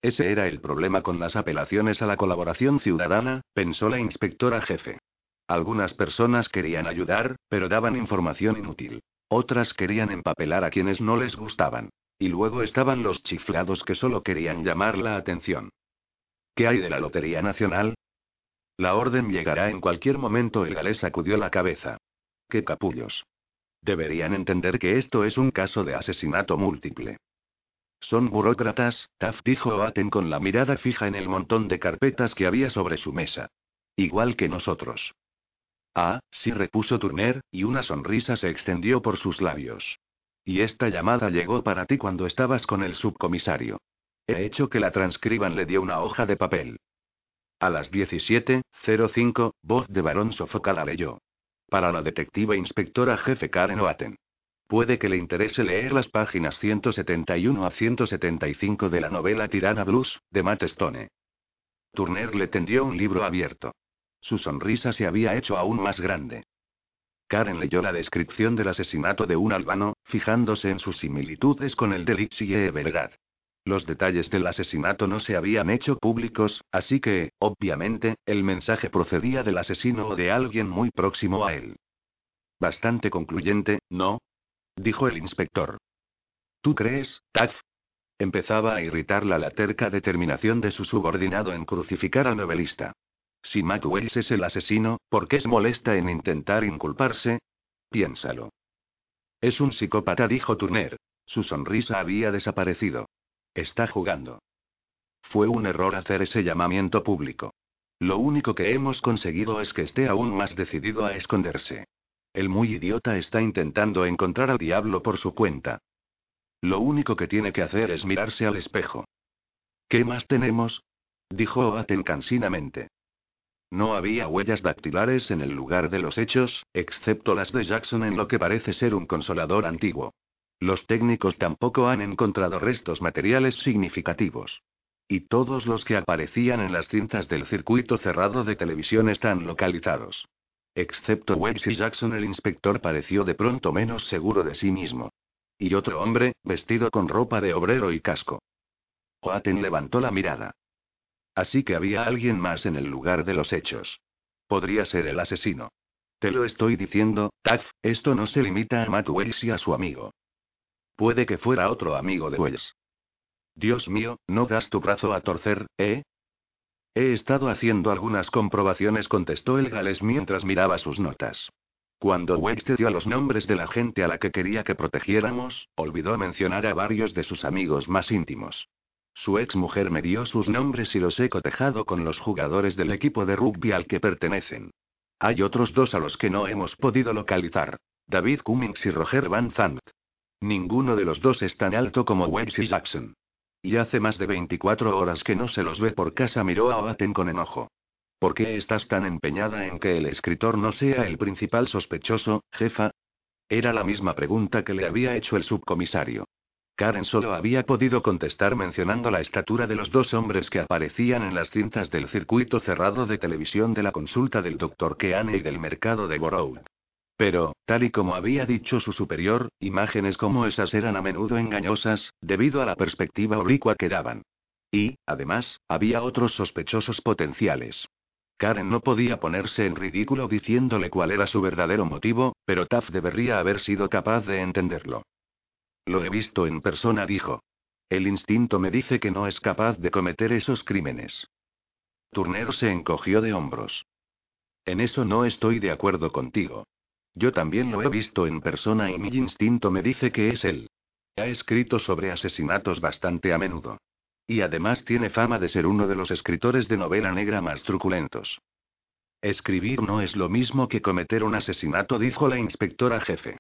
Speaker 1: Ese era el problema con las apelaciones a la colaboración ciudadana, pensó la inspectora jefe. Algunas personas querían ayudar, pero daban información inútil. Otras querían empapelar a quienes no les gustaban. Y luego estaban los chiflados que solo querían llamar la atención. ¿Qué hay de la Lotería Nacional? La orden llegará en cualquier momento. El galés sacudió la cabeza. ¡Qué capullos! Deberían entender que esto es un caso de asesinato múltiple. Son burócratas, Taft dijo Oaten con la mirada fija en el montón de carpetas que había sobre su mesa. Igual que nosotros. Ah, sí, repuso Turner, y una sonrisa se extendió por sus labios. Y esta llamada llegó para ti cuando estabas con el subcomisario. He hecho que la transcriban, le dio una hoja de papel. A las 17.05, voz de varón sofocada leyó. Para la detectiva inspectora jefe Karen Oaten. Puede que le interese leer las páginas 171 a 175 de la novela Tirana Blues, de Matt Stone. Turner le tendió un libro abierto. Su sonrisa se había hecho aún más grande. Karen leyó la descripción del asesinato de un albano, fijándose en sus similitudes con el de Lixie Evergrad. Los detalles del asesinato no se habían hecho públicos, así que, obviamente, el mensaje procedía del asesino o de alguien muy próximo a él. Bastante concluyente, ¿no? dijo el inspector. ¿Tú crees, Taz? Empezaba a irritarla la terca determinación de su subordinado en crucificar al novelista. Si Matt Wells es el asesino, ¿por qué es molesta en intentar inculparse? Piénsalo. Es un psicópata, dijo Turner. Su sonrisa había desaparecido. Está jugando. Fue un error hacer ese llamamiento público. Lo único que hemos conseguido es que esté aún más decidido a esconderse. El muy idiota está intentando encontrar al diablo por su cuenta. Lo único que tiene que hacer es mirarse al espejo. ¿Qué más tenemos? dijo Oaten cansinamente. No había huellas dactilares en el lugar de los hechos, excepto las de Jackson en lo que parece ser un consolador antiguo. Los técnicos tampoco han encontrado restos materiales significativos. Y todos los que aparecían en las cintas del circuito cerrado de televisión están localizados. Excepto Webbs y Jackson, el inspector pareció de pronto menos seguro de sí mismo. Y otro hombre, vestido con ropa de obrero y casco. Oaten levantó la mirada. Así que había alguien más en el lugar de los hechos. Podría ser el asesino. Te lo estoy diciendo, Taz, esto no se limita a Matt Wells y a su amigo. Puede que fuera otro amigo de Wells. Dios mío, no das tu brazo a torcer, ¿eh? He estado haciendo algunas comprobaciones, contestó el galés mientras miraba sus notas. Cuando Wells te dio los nombres de la gente a la que quería que protegiéramos, olvidó mencionar a varios de sus amigos más íntimos. Su ex mujer me dio sus nombres y los he cotejado con los jugadores del equipo de rugby al que pertenecen. Hay otros dos a los que no hemos podido localizar. David Cummings y Roger Van Zandt. Ninguno de los dos es tan alto como Webbs y Jackson. Y hace más de 24 horas que no se los ve por casa, miró a Oaten con enojo. ¿Por qué estás tan empeñada en que el escritor no sea el principal sospechoso, jefa? Era la misma pregunta que le había hecho el subcomisario. Karen solo había podido contestar mencionando la estatura de los dos hombres que aparecían en las cintas del circuito cerrado de televisión de la consulta del Dr. Keane y del mercado de Borough. Pero, tal y como había dicho su superior, imágenes como esas eran a menudo engañosas, debido a la perspectiva oblicua que daban. Y, además, había otros sospechosos potenciales. Karen no podía ponerse en ridículo diciéndole cuál era su verdadero motivo, pero Taff debería haber sido capaz de entenderlo. Lo he visto en persona, dijo. El instinto me dice que no es capaz de cometer esos crímenes. Turner se encogió de hombros. En eso no estoy de acuerdo contigo. Yo también lo he visto en persona y mi instinto me dice que es él. Ha escrito sobre asesinatos bastante a menudo. Y además tiene fama de ser uno de los escritores de novela negra más truculentos. Escribir no es lo mismo que cometer un asesinato, dijo la inspectora jefe.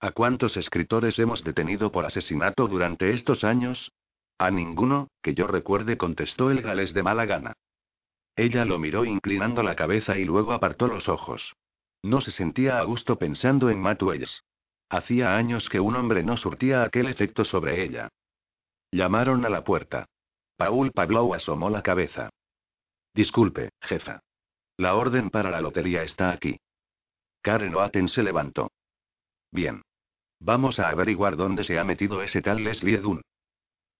Speaker 1: ¿A cuántos escritores hemos detenido por asesinato durante estos años? A ninguno, que yo recuerde, contestó el galés de mala gana. Ella lo miró inclinando la cabeza y luego apartó los ojos. No se sentía a gusto pensando en Matt. Hacía años que un hombre no surtía aquel efecto sobre ella. Llamaron a la puerta. Paul Pablo asomó la cabeza. Disculpe, jefa. La orden para la lotería está aquí. Karen Oaten se levantó. Bien. Vamos a averiguar dónde se ha metido ese tal Leslie Dunn.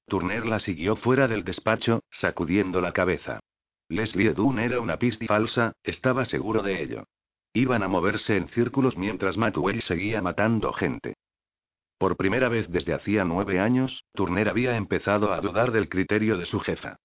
Speaker 1: Turner la siguió fuera del despacho, sacudiendo la cabeza. Leslie Dunn era una pista falsa, estaba seguro de ello. Iban a moverse en círculos mientras Matwell seguía matando gente. Por primera vez desde hacía nueve años, Turner había empezado a dudar del criterio de su jefa.